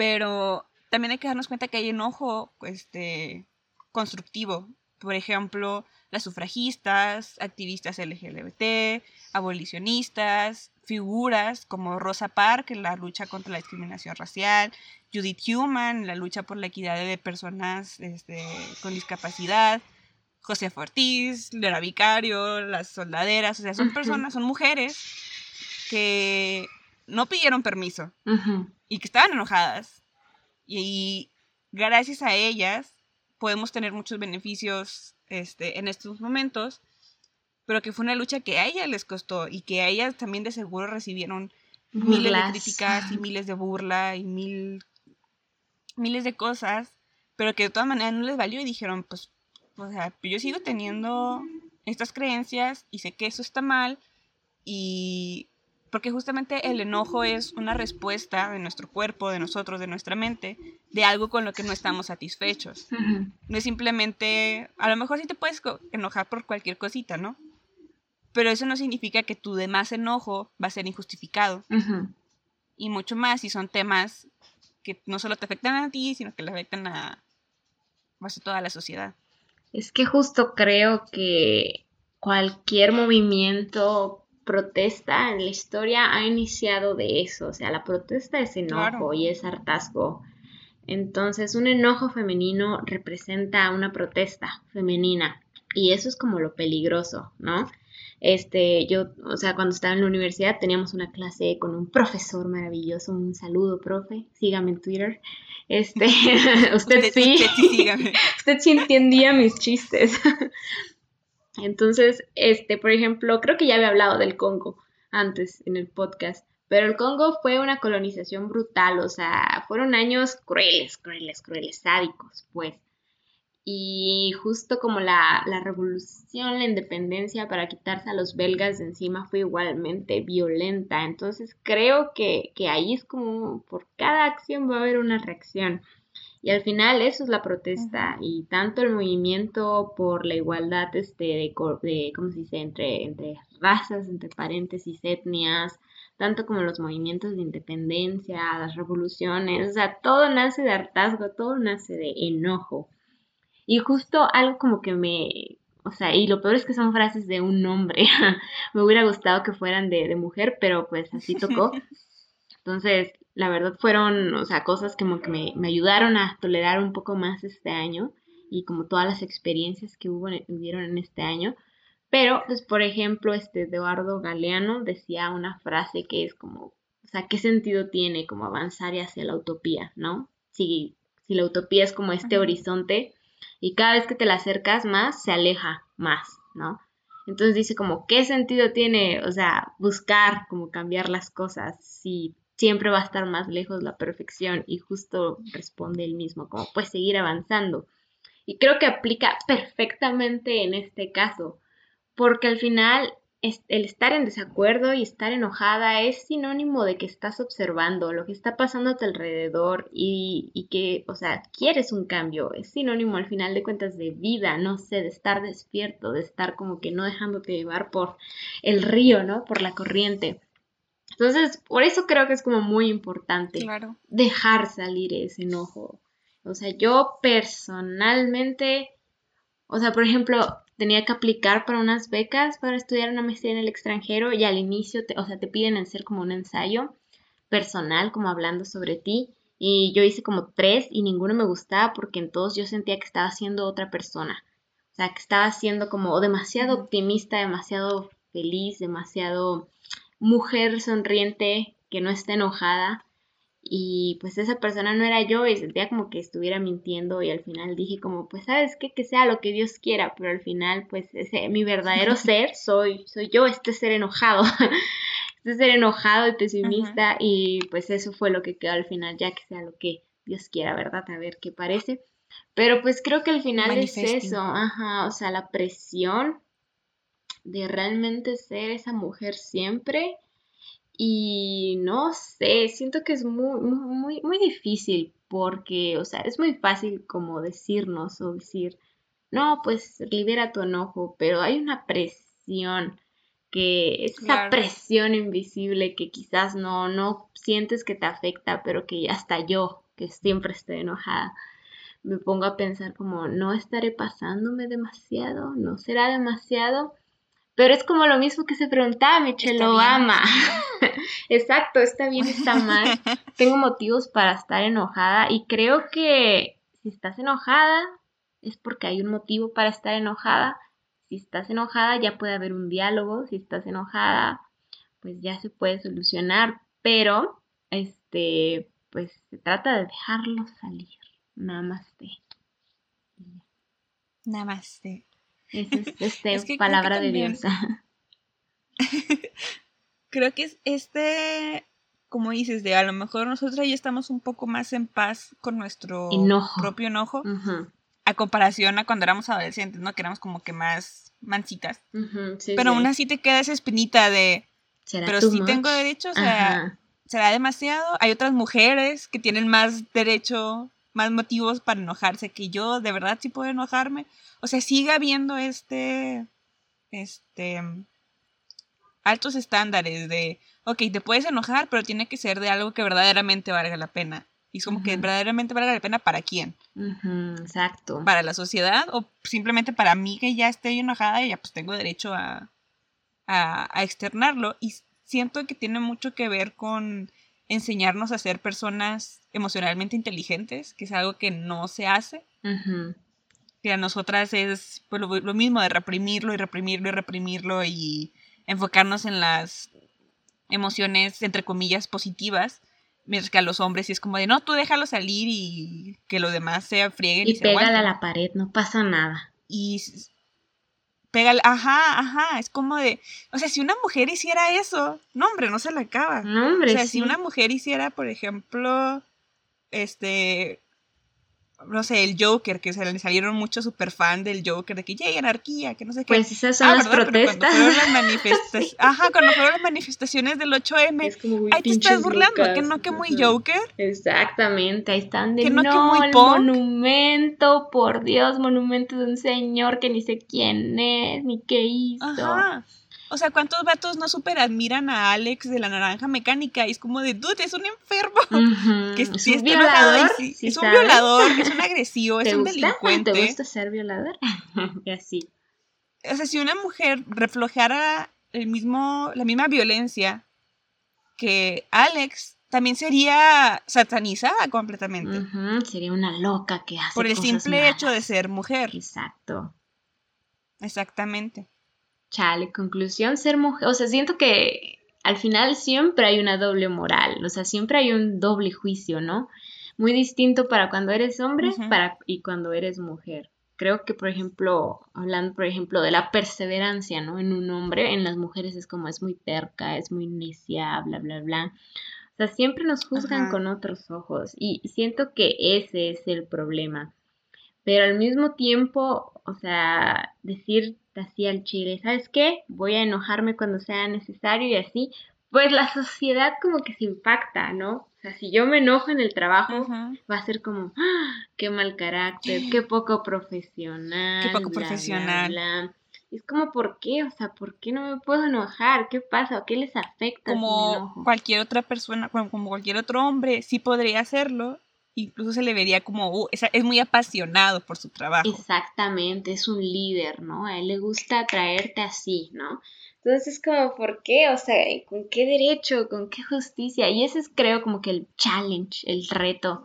Pero también hay que darnos cuenta que hay enojo este, constructivo. Por ejemplo, las sufragistas, activistas LGBT, abolicionistas, figuras como Rosa Parks en la lucha contra la discriminación racial, Judith Human en la lucha por la equidad de personas este, con discapacidad, José Ortiz, Lera Vicario, las soldaderas, o sea, son personas, son mujeres que no pidieron permiso y que estaban enojadas. Y, gracias a ellas podemos tener muchos beneficios este, en estos momentos, pero que fue una lucha que a ellas les costó y que a ellas también de seguro recibieron miles de críticas y miles de burla y mil, miles de cosas, pero que de todas maneras no les valió y dijeron, pues, o sea, yo sigo teniendo estas creencias y sé que eso está mal y porque justamente el enojo es una respuesta de nuestro cuerpo, de nosotros, de nuestra mente, de algo con lo que no estamos satisfechos. No es simplemente, a lo mejor sí te puedes enojar por cualquier cosita, ¿no? Pero eso no significa que tu demás enojo va a ser injustificado. Y mucho más si son temas que no solo te afectan a ti, sino que le afectan a, a toda la sociedad. Es que justo creo que cualquier movimiento protesta en la historia ha iniciado de eso, o sea, la protesta es enojo y es hartazgo. Entonces, un enojo femenino representa una protesta femenina y eso es como lo peligroso, ¿no? Este, yo, o sea, cuando estaba en la universidad teníamos una clase con un profesor maravilloso, un saludo, profe, sígame en Twitter. Este, usted, sí, usted sí entendía mis chistes. Entonces, este, por ejemplo, creo que ya había hablado del Congo antes en el podcast, pero el Congo fue una colonización brutal, o sea, fueron años crueles, crueles, crueles, sádicos, pues. Y justo como la, revolución, la independencia para quitarse a los belgas de encima fue igualmente violenta. Entonces creo que, que ahí es como por cada acción va a haber una reacción. Y al final eso es la protesta y tanto el movimiento por la igualdad este, de, de ¿cómo se dice?, entre, entre razas, entre paréntesis, etnias, tanto como los movimientos de independencia, las revoluciones, o sea, todo nace de hartazgo, todo nace de enojo. Y justo algo como que me, o sea, y lo peor es que son frases de un hombre, me hubiera gustado que fueran de, de mujer, pero pues así tocó. Entonces, la verdad fueron, o sea, cosas como que me, ayudaron a tolerar un poco más este año y como todas las experiencias que hubo, hubieron en este año. Pero, pues, por ejemplo, este Eduardo Galeano decía una frase que es como, o sea, ¿qué sentido tiene como avanzar hacia la utopía, no? Si, si la utopía es como este horizonte y cada vez que te la acercas más, se aleja más, ¿no? Entonces dice como, ¿qué sentido tiene, o sea, buscar como cambiar las cosas si siempre va a estar más lejos la perfección y justo responde el mismo, como pues seguir avanzando. Y creo que aplica perfectamente en este caso, porque al final el estar en desacuerdo y estar enojada es sinónimo de que estás observando lo que está pasando a tu alrededor y, y, que, o sea, quieres un cambio. Es sinónimo al final de cuentas de vida, no sé, de estar despierto, de estar como que no dejándote llevar por el río, ¿no? Por la corriente. Entonces, por eso creo que es como muy importante dejar salir ese enojo. O sea, yo personalmente, o sea, por ejemplo, tenía que aplicar para unas becas para estudiar una maestría en el extranjero y al inicio, te, o sea, te piden hacer como un ensayo personal, como hablando sobre ti. Y yo hice como tres y ninguno me gustaba porque en todos yo sentía que estaba siendo otra persona. O sea, que estaba siendo como demasiado optimista, demasiado feliz, demasiado mujer sonriente que no está enojada y pues esa persona no era yo y sentía como que estuviera mintiendo y al final dije como pues sabes qué que sea lo que Dios quiera pero al final pues ese mi verdadero ser soy soy yo este ser enojado. Este ser enojado y pesimista y pues eso fue lo que quedó al final ya que sea lo que Dios quiera verdad a ver qué parece. Pero pues creo que al final es eso ajá o sea la presión de realmente ser esa mujer siempre. Y no sé, siento que es muy, muy, muy difícil porque, o sea, es muy fácil como decirnos o decir, no, pues libera tu enojo, pero hay una presión que es esa presión invisible que quizás no, no sientes que te afecta, pero que hasta yo, que siempre estoy enojada, me pongo a pensar como, no estaré pasándome demasiado, no será demasiado, pero es como lo mismo que se preguntaba Michelle Obama. Exacto, está bien, está mal. Tengo motivos para estar enojada y creo que si estás enojada, es porque hay un motivo para estar enojada. Si estás enojada ya puede haber un diálogo, si estás enojada pues ya se puede solucionar, pero este pues se trata de dejarlo salir. Namaste. Namaste. Es, este, palabra de Dios. creo que es este, como dices, de a lo mejor nosotros ya estamos un poco más en paz con nuestro propio enojo. A comparación a cuando éramos adolescentes, ¿no? Que éramos como que más mansitas. Pero aún así te queda esa espinita de. Pero si tengo derecho, o sea, será demasiado. Hay otras mujeres que tienen más derecho, más motivos para enojarse que yo. De verdad sí puedo enojarme. O sea, sigue habiendo este. Este altos estándares de, ok, te puedes enojar, pero tiene que ser de algo que verdaderamente valga la pena. Y es como que verdaderamente valga la pena para quién. exacto. Para la sociedad o simplemente para mí que ya estoy enojada y ya pues tengo derecho a, a, externarlo. Y siento que tiene mucho que ver con enseñarnos a ser personas emocionalmente inteligentes, que es algo que no se hace. Que a nosotras es pues, lo, mismo de reprimirlo y reprimirlo y reprimirlo y enfocarnos en las emociones, entre comillas, positivas, mientras que a los hombres sí es como de, no, tú déjalo salir y que los demás se frieguen y, y pégale a la pared, no pasa nada. Y pégale, ajá, ajá, es como de, o sea, si una mujer hiciera eso, no, hombre, no se la acaba. No, hombre, o sea, si una mujer hiciera, por ejemplo, este, no sé, el Joker, que se le salieron muchos super fan del Joker, de que ya hay anarquía, que no sé qué. Pues esas son ah, las protestas. Cuando fueron las manifestaciones, ajá, cuando fueron las manifestaciones del 8M, es como, ahí te estás burlando, que no que muy Joker. Exactamente, ahí están de que no, que muy el monumento, por Dios, monumento de un señor que ni sé quién es, ni qué hizo. Ajá. O sea, ¿cuántos vatos no super admiran a Alex de la naranja mecánica? Y es como de, dude, es un enfermo. que ¿Es, un violador, es un violador, es un agresivo, es un delincuente. ¿Te gusta ser violador? y así. O sea, si una mujer reflejara el mismo, la misma violencia que Alex, también sería satanizada completamente. Sería una loca que hace Por el simple hecho de ser mujer. Exacto. Exactamente chale, conclusión, ser mujer, o sea, siento que al final siempre hay una doble moral, o sea, siempre hay un doble juicio, ¿no? Muy distinto para cuando eres hombre para, y cuando eres mujer. Creo que, por ejemplo, hablando, por ejemplo, de la perseverancia, ¿no? En un hombre, en las mujeres es como es muy terca, es muy necia, bla, bla, bla. O sea, siempre nos juzgan con otros ojos y siento que ese es el problema. Pero al mismo tiempo, o sea, decir así al chile, ¿sabes qué? Voy a enojarme cuando sea necesario y así, pues la sociedad como que se impacta, ¿no? O sea, si yo me enojo en el trabajo, va a ser como, ¡Ah! qué mal carácter, qué poco profesional. Qué poco profesional. es como, ¿por qué? O sea, ¿por qué no me puedo enojar? ¿Qué pasa? ¿Qué les afecta? Como cualquier otra persona, como cualquier otro hombre, sí podría hacerlo, incluso se le vería como, uh, es, muy apasionado por su trabajo. Exactamente, es un líder, ¿no? A él le gusta traerte así, ¿no? Entonces es como, ¿por qué? O sea, ¿con qué derecho? ¿Con qué justicia? Y ese es creo como que el challenge, el reto,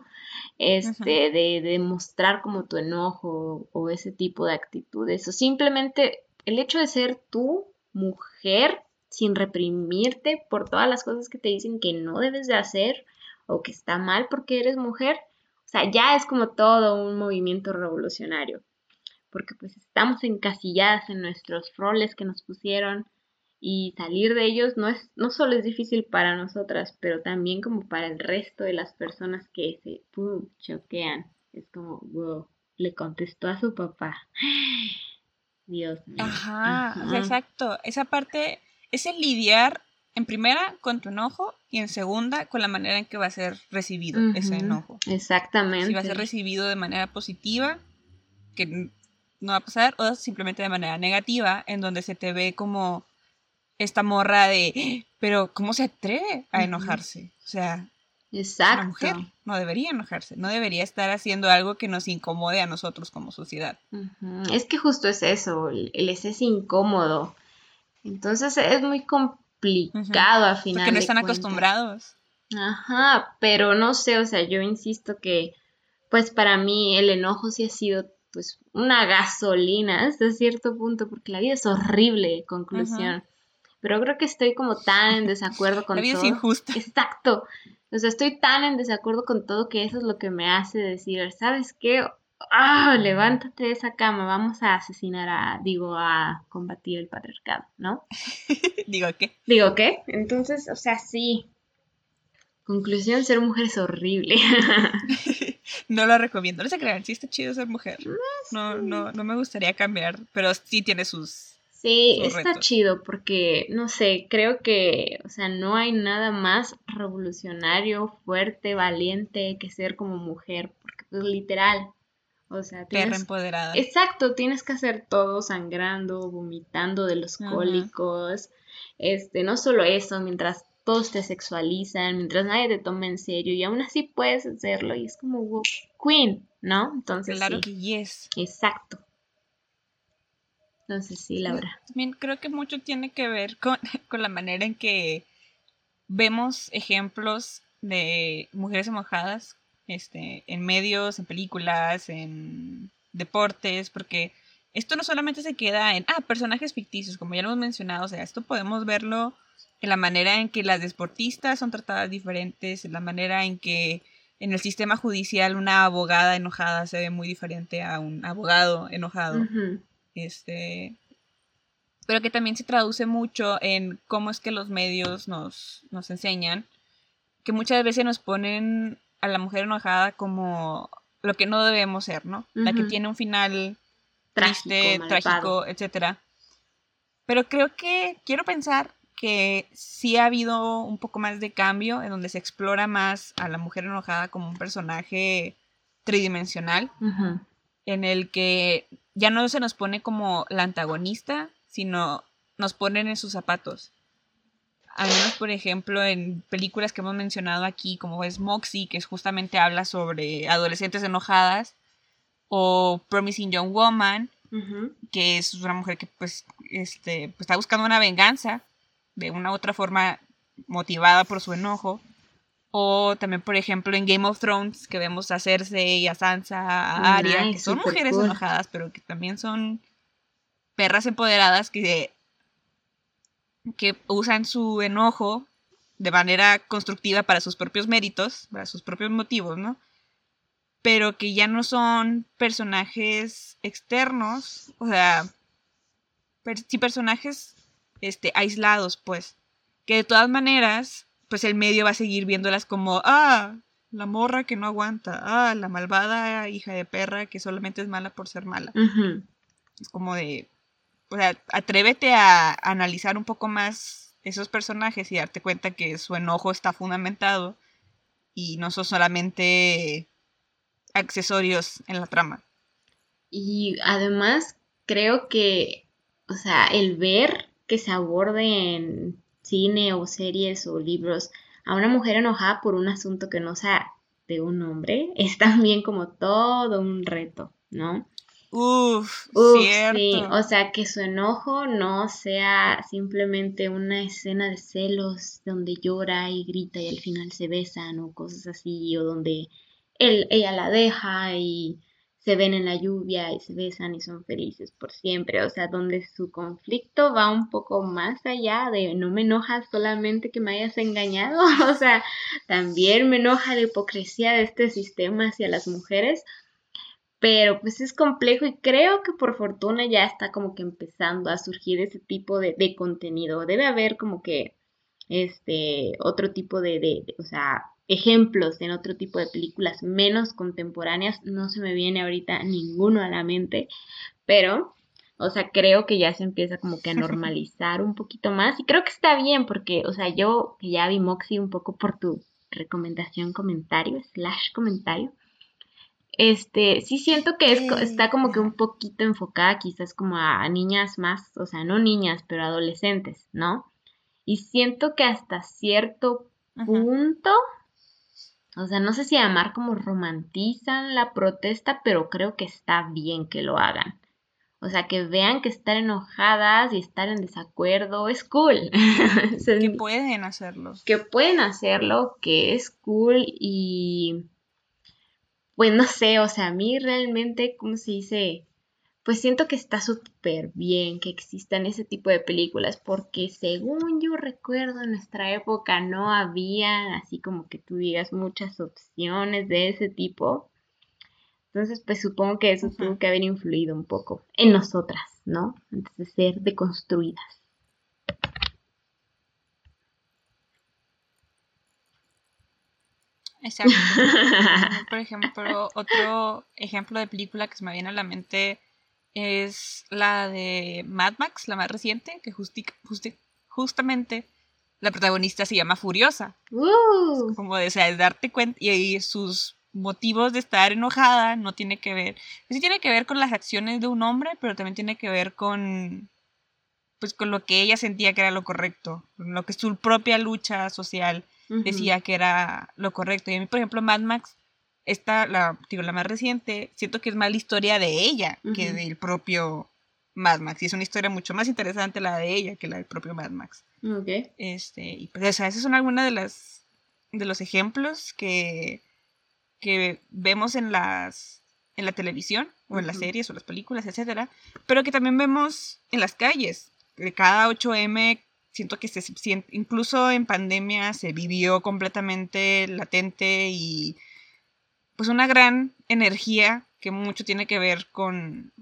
este, de, de mostrar como tu enojo o ese tipo de actitudes. O simplemente el hecho de ser tú, mujer, sin reprimirte por todas las cosas que te dicen que no debes de hacer, o que está mal porque eres mujer, o sea, ya es como todo un movimiento revolucionario, porque pues estamos encasilladas en nuestros roles que nos pusieron y salir de ellos no es no solo es difícil para nosotras, pero también como para el resto de las personas que se pum, choquean. Es como, wow, le contestó a su papá. Dios mío. Ajá, exacto. Esa parte es el lidiar en primera con tu enojo y en segunda con la manera en que va a ser recibido ese enojo. Exactamente. Si va a ser recibido de manera positiva, que no va a pasar, o simplemente de manera negativa, en donde se te ve como esta morra de, pero ¿cómo se atreve a enojarse? O sea, Exacto. una mujer no debería enojarse, no debería estar haciendo algo que nos incomode a nosotros como sociedad. Es que justo es eso, el, es incómodo. Entonces es muy complicado complicado al final. Porque no están acostumbrados. Ajá, pero no sé, o sea, yo insisto que, pues para mí el enojo sí ha sido pues una gasolina hasta cierto punto, porque la vida es horrible, conclusión. Pero creo que estoy como tan en desacuerdo con la vida todo. es injusta. Exacto. O sea, estoy tan en desacuerdo con todo que eso es lo que me hace decir, ¿sabes qué? Ah, levántate de esa cama, vamos a asesinar a, digo, a combatir el patriarcado, ¿no? Digo, ¿qué? Digo, ¿qué? Entonces, o sea, sí. Conclusión, ser mujer es horrible. no lo recomiendo. No se crean, sí está chido ser mujer. No, no, no me gustaría cambiar, pero sí tiene sus... Sí, sus está retos. chido porque, no sé, creo que, o sea, no hay nada más revolucionario, fuerte, valiente que ser como mujer, porque pues literal, o sea, Perra tienes... empoderada. Exacto, tienes que hacer todo sangrando, vomitando de los Ajá. cólicos, este, no solo eso, mientras todos te sexualizan, mientras nadie te toma en serio y aún así puedes hacerlo y es como wow, queen, ¿no? Entonces Claro sí, que yes. exacto. Entonces sí, Laura. También creo que mucho tiene que ver con, con la manera en que vemos ejemplos de mujeres enojadas este, en medios, en películas, en deportes, porque esto no solamente se queda en, ah, personajes ficticios, como ya lo hemos mencionado, o sea, esto podemos verlo en la manera en que las deportistas son tratadas diferentes, en la manera en que en el sistema judicial una abogada enojada se ve muy diferente a un abogado enojado. Este pero que también se traduce mucho en cómo es que los medios nos, nos enseñan que muchas veces nos ponen a la mujer enojada como lo que no debemos ser, ¿no? La que tiene un final Trágico, triste, trágico, etcétera. Pero creo que quiero pensar que sí ha habido un poco más de cambio en donde se explora más a la mujer enojada como un personaje tridimensional en el que ya no se nos pone como la antagonista, sino nos ponen en sus zapatos. Al menos, por ejemplo, en películas que hemos mencionado aquí, como es Moxie, que es justamente habla sobre adolescentes enojadas, o Promising Young Woman, que es una mujer que pues, este, pues, está buscando una venganza de una u otra forma motivada por su enojo. O también, por ejemplo, en Game of Thrones, que vemos a Cersei, a Sansa, a Arya, Nice, que son mujeres cool. enojadas, pero que también son perras empoderadas que, que usan su enojo de manera constructiva para sus propios méritos, para sus propios motivos, ¿no? Pero que ya no son personajes externos, o sea, per- sí personajes este, aislados, pues, que de todas maneras, pues el medio va a seguir viéndolas como, ah, la morra que no aguanta, ah, la malvada hija de perra que solamente es mala por ser mala. Es como de, o sea, atrévete a analizar un poco más esos personajes y darte cuenta que su enojo está fundamentado y no son solamente accesorios en la trama. Y además creo que, o sea, el ver que se aborde en cine o series o libros a una mujer enojada por un asunto que no sea de un hombre es también como todo un reto, ¿no? Uf, Uf, cierto. sí, o sea, que su enojo no sea simplemente una escena de celos donde llora y grita y al final se besan o cosas así, o donde él, ella la deja y se ven en la lluvia y se besan y son felices por siempre, o sea, donde su conflicto va un poco más allá de no me enoja solamente que me hayas engañado, o sea, también me enoja la hipocresía de este sistema hacia las mujeres pero pues es complejo y creo que por fortuna ya está como que empezando a surgir ese tipo de, de contenido. Debe haber como que este otro tipo de, de, o sea, ejemplos en otro tipo de películas menos contemporáneas. No se me viene ahorita ninguno a la mente, pero, o sea, creo que ya se empieza como que a normalizar un poquito más y creo que está bien porque, o sea, yo ya vi Moxie un poco por tu recomendación, comentario, slash comentario. Este, sí siento que es, está como que un poquito enfocada quizás como a niñas más, o sea, no niñas, pero adolescentes, ¿no? Y siento que hasta cierto Ajá. punto, o sea, no sé si llamar como romantizan la protesta, pero creo que está bien que lo hagan. O sea, que vean que estar enojadas y estar en desacuerdo es cool. Que pueden hacerlo. que pueden hacerlo, que es cool y pues no sé, o sea, a mí realmente, ¿cómo se dice? Pues siento que está súper bien que existan ese tipo de películas, porque según yo recuerdo en nuestra época no había así como que tú digas muchas opciones de ese tipo. Entonces, pues supongo que eso tuvo que haber influido un poco en nosotras, ¿no? Antes de ser deconstruidas. Exacto. Por ejemplo, otro ejemplo de película que se me viene a la mente es la de Mad Max, la más reciente, que justamente la protagonista se llama Furiosa. Uh. Como de, o darte cuenta y, sus motivos de estar enojada no tiene que ver, sí tiene que ver con las acciones de un hombre, pero también tiene que ver con pues con lo que ella sentía que era lo correcto, con lo que su propia lucha social decía que era lo correcto. Y a mí, por ejemplo, Mad Max, esta, la, digo, la más reciente, siento que es más la historia de ella que del propio Mad Max. Y es una historia mucho más interesante la de ella que la del propio Mad Max. Este, y pues o esos son algunos de las de los ejemplos que, que vemos en las en la televisión o en las series o las películas, etcétera, pero que también vemos en las calles. De cada 8M siento que se siente, incluso en pandemia se vivió completamente latente y pues una gran energía que mucho tiene que ver con,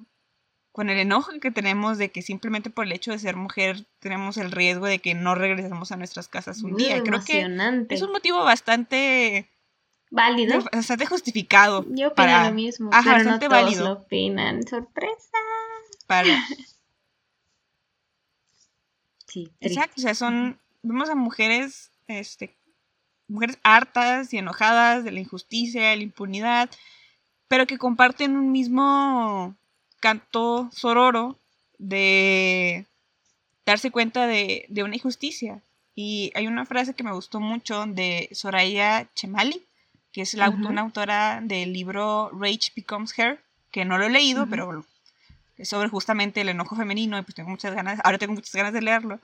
con el enojo que tenemos de que simplemente por el hecho de ser mujer tenemos el riesgo de que no regresemos a nuestras casas un día. Creo que es un motivo bastante válido, bastante justificado. Yo opino lo mismo, pero no todos válido. lo opinan. Sorpresa. Para Exacto, o sea, son, vemos a mujeres, este, mujeres hartas y enojadas de la injusticia, la impunidad, pero que comparten un mismo canto sororo de darse cuenta de, una injusticia. Y hay una frase que me gustó mucho de Soraya Chemali, que es la, una autora del libro Rage Becomes Her, que no lo he leído, pero sobre justamente el enojo femenino y pues tengo muchas ganas, ahora tengo muchas ganas de leerlo,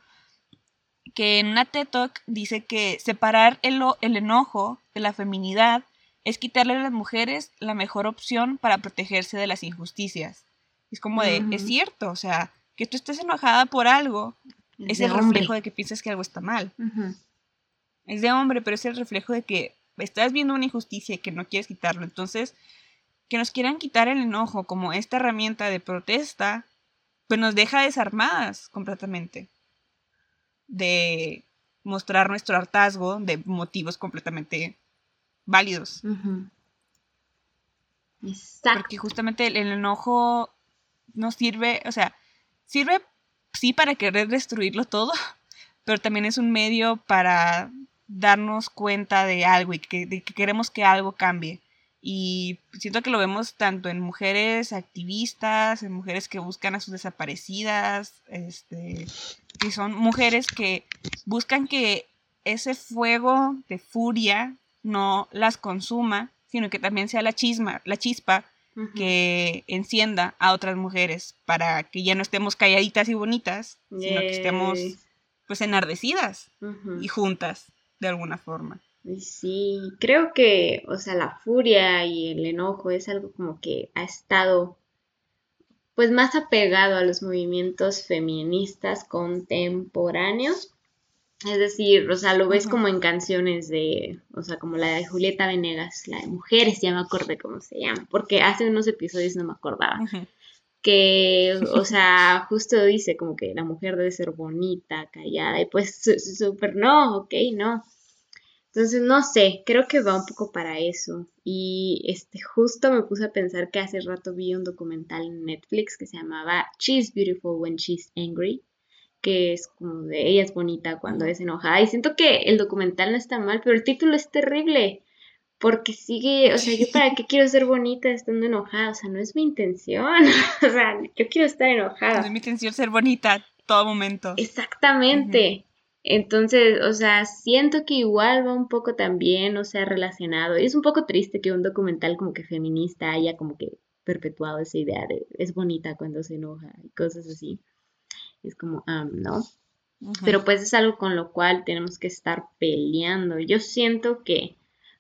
que en una TED Talk dice que separar el, el enojo de la feminidad es quitarle a las mujeres la mejor opción para protegerse de las injusticias. Es como de, es cierto, o sea, que tú estés enojada por algo es el reflejo de que piensas que algo está mal. Es de hombre, pero es el reflejo de que estás viendo una injusticia y que no quieres quitarlo. Entonces, que nos quieran quitar el enojo como esta herramienta de protesta, pues nos deja desarmadas completamente de mostrar nuestro hartazgo de motivos completamente válidos. Exacto. Porque justamente el, enojo nos sirve, o sea, sirve sí para querer destruirlo todo, pero también es un medio para darnos cuenta de algo y que, de que queremos que algo cambie. Y siento que lo vemos tanto en mujeres activistas, en mujeres que buscan a sus desaparecidas, este, que son mujeres que buscan que ese fuego de furia no las consuma, sino que también sea la chisma, la chispa que encienda a otras mujeres para que ya no estemos calladitas y bonitas, sino que estemos pues enardecidas y juntas de alguna forma. Sí, creo que, o sea, la furia y el enojo es algo como que ha estado pues más apegado a los movimientos feministas contemporáneos. Es decir, o sea, lo ves como en canciones de, o sea, como la de Julieta Venegas, la de Mujeres, ya me acordé cómo se llama, porque hace unos episodios no me acordaba. Que, o sea, justo dice como que la mujer debe ser bonita, callada, y pues súper no, ok, no. Entonces, no sé, creo que va un poco para eso. Y este, justo me puse a pensar que hace rato vi un documental en Netflix que se llamaba She's Beautiful When She's Angry, que es como de ella es bonita cuando es enojada. Y siento que el documental no está mal, pero el título es terrible. Porque sigue, o sea, yo para qué quiero ser bonita estando enojada, o sea, no es mi intención, o sea, yo quiero estar enojada. No es mi intención ser bonita todo momento. Exactamente. Entonces, o sea, siento que igual va un poco también, o sea, relacionado. Y es un poco triste que un documental como que feminista haya como que perpetuado esa idea de es bonita cuando se enoja y cosas así. Es como, ah, ¿no? Pero pues es algo con lo cual tenemos que estar peleando. Yo siento que,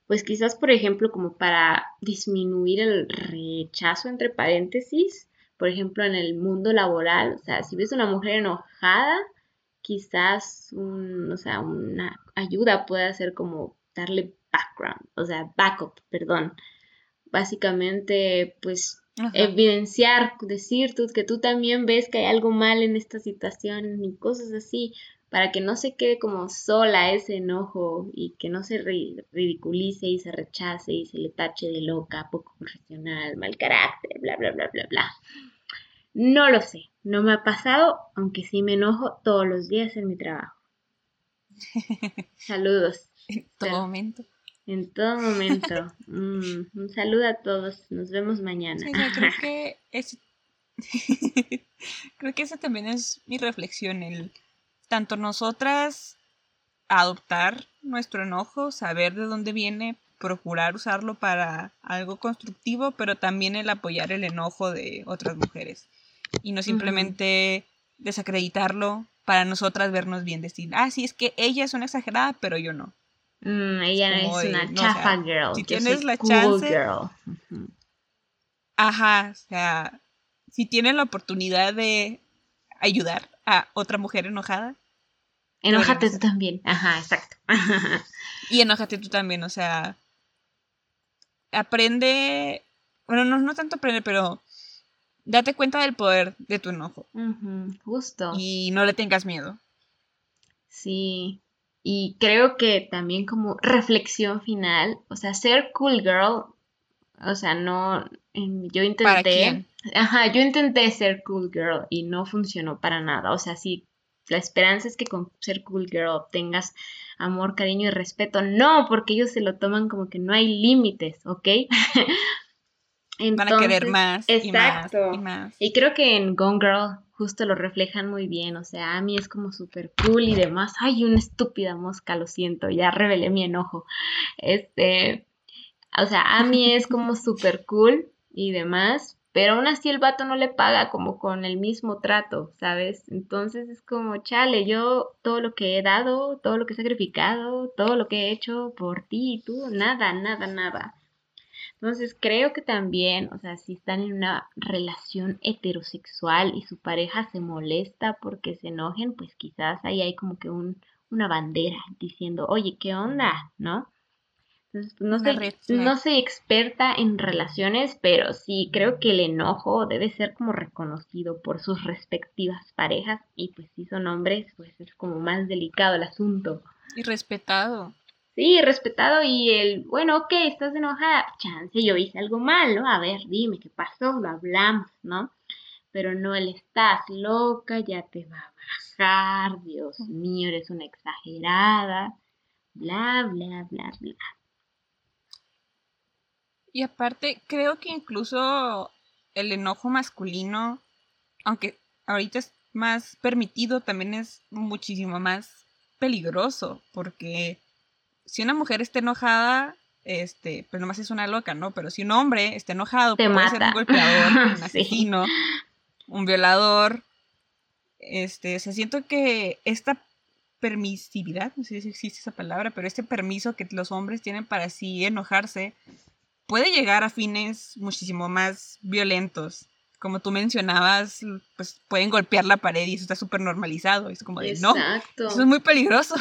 pues quizás, por ejemplo, como para disminuir el rechazo, entre paréntesis, por ejemplo, en el mundo laboral, o sea, si ves una mujer enojada, quizás un, o sea, una ayuda puede ser como darle background, o sea, backup, perdón. Básicamente, pues evidenciar, decir tú, que tú también ves que hay algo mal en esta situación y cosas así, para que no se quede como sola ese enojo y que no se ridiculice y se rechace y se le tache de loca, poco profesional, mal carácter, bla, bla, bla, bla, bla. No lo sé, no me ha pasado, aunque sí me enojo todos los días en mi trabajo. Saludos. En todo momento. En todo momento. Mm, un saludo a todos. Nos vemos mañana. creo que es... creo que esa también es mi reflexión, el tanto nosotras adoptar nuestro enojo, saber de dónde viene, procurar usarlo para algo constructivo, pero también el apoyar el enojo de otras mujeres y no simplemente desacreditarlo para nosotras vernos bien, decir, ah, sí, es que ella es una exagerada, pero yo no. Mm, ella es, una chafa girl. Si tienes la chance. Girl. Ajá, o sea, si tienes la oportunidad de ayudar a otra mujer enojada. Enójate tú también. Ajá, exacto. y enójate tú también, o sea. Aprende. Bueno, no, no tanto aprende, pero date cuenta del poder de tu enojo. justo. Y no le tengas miedo. Sí. Y creo que también como reflexión final, o sea, ser cool girl, o sea, no, yo intenté, ajá, yo intenté ser cool girl y no funcionó para nada, o sea, sí, la esperanza es que con ser cool girl obtengas amor, cariño y respeto, no, porque ellos se lo toman como que no hay límites, ¿ok? Van a querer más exacto. y más y creo que en Gone Girl justo lo reflejan muy bien. O sea, Amy es como súper cool y demás. Ay, una estúpida mosca, lo siento, ya revelé mi enojo. Este, o sea, Amy es como súper cool y demás, pero aún así el vato no le paga como con el mismo trato, ¿sabes? Entonces es como, chale, yo todo lo que he dado, todo lo que he sacrificado, todo lo que he hecho por ti y tú, nada, nada, nada. Entonces creo que también, o sea, si están en una relación heterosexual y su pareja se molesta porque se enojen, pues quizás ahí hay como que un, una bandera diciendo, oye, ¿qué onda? ¿No? Entonces, no, soy, no soy experta en relaciones, pero sí creo que el enojo debe ser como reconocido por sus respectivas parejas y pues si son hombres, pues es como más delicado el asunto. Y respetado. Sí, respetado y el, bueno, ok, estás enojada, chance, yo hice algo malo, a ver, dime qué pasó, lo hablamos, ¿no? Pero no el estás loca, ya te va a bajar, Dios mío, eres una exagerada, bla, bla, bla, bla. Y aparte, creo que incluso el enojo masculino, aunque ahorita es más permitido, también es muchísimo más peligroso, porque si una mujer está enojada, este, pues nomás es una loca, ¿no? Pero si un hombre está enojado, puede ser un golpeador, un asesino, un violador. Este, o sea, siento que esta permisividad, no sé si existe esa palabra, pero este permiso que los hombres tienen para sí enojarse puede llegar a fines muchísimo más violentos. Como tú mencionabas, pues pueden golpear la pared y eso está súper normalizado. Es como de, no, eso es muy peligroso.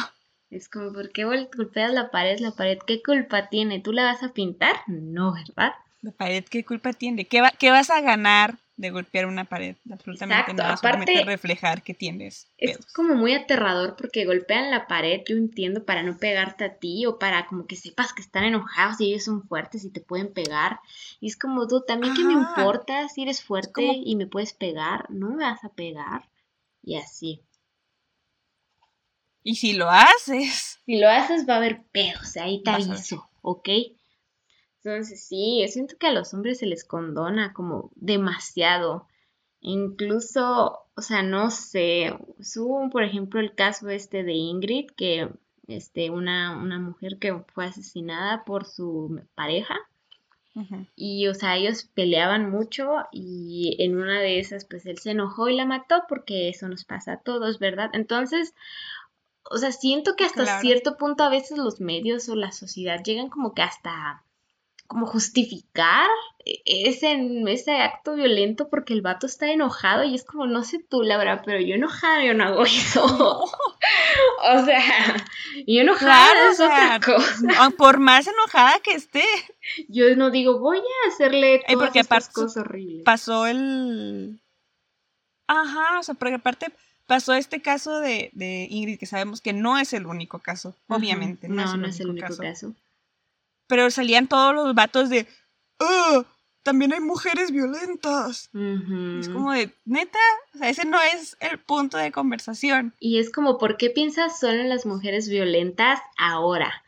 Es como, ¿por qué golpeas la pared? La pared, ¿qué culpa tiene? ¿Tú la vas a pintar? No, ¿verdad? La pared, ¿qué culpa tiene? ¿Qué, va, qué vas a ganar de golpear una pared? Absolutamente nada, solamente reflejar que tienes. Es como muy aterrador porque golpean la pared, yo entiendo, para no pegarte a ti o para como que sepas que están enojados y ellos son fuertes y te pueden pegar. Y es como, tú, también que me importa si eres fuerte y me puedes pegar, no me vas a pegar. Y así. Y si lo haces. Si lo haces va a haber pedos, ahí te aviso, ¿ok? Entonces sí, yo siento que a los hombres se les condona como demasiado. Incluso, o sea, no sé, hubo por ejemplo el caso este de Ingrid, que este, una, una mujer que fue asesinada por su pareja. Y, o sea, ellos peleaban mucho y en una de esas, pues él se enojó y la mató porque eso nos pasa a todos, ¿verdad? Entonces, o sea, siento que hasta Claro. cierto punto a veces los medios o la sociedad llegan como que hasta como justificar e- ese, ese acto violento porque el vato está enojado y es como, no sé tú, Laura, pero yo enojada yo no hago eso. O sea, yo enojada Claro, es o sea, otra cosa. Por más enojada que esté, Yo no digo, voy a hacerle Ay, todas porque estas cosas horribles. pasó el... Ajá, o sea, porque aparte pasó este caso de, de Ingrid, que sabemos que no es el único caso, obviamente. No, No, es el no es el único caso. caso. Pero salían todos los vatos de... "Ah, también hay mujeres violentas. Es como de, neta, o sea, ese no es el punto de conversación. Y es como, ¿por qué piensas solo en las mujeres violentas ahora?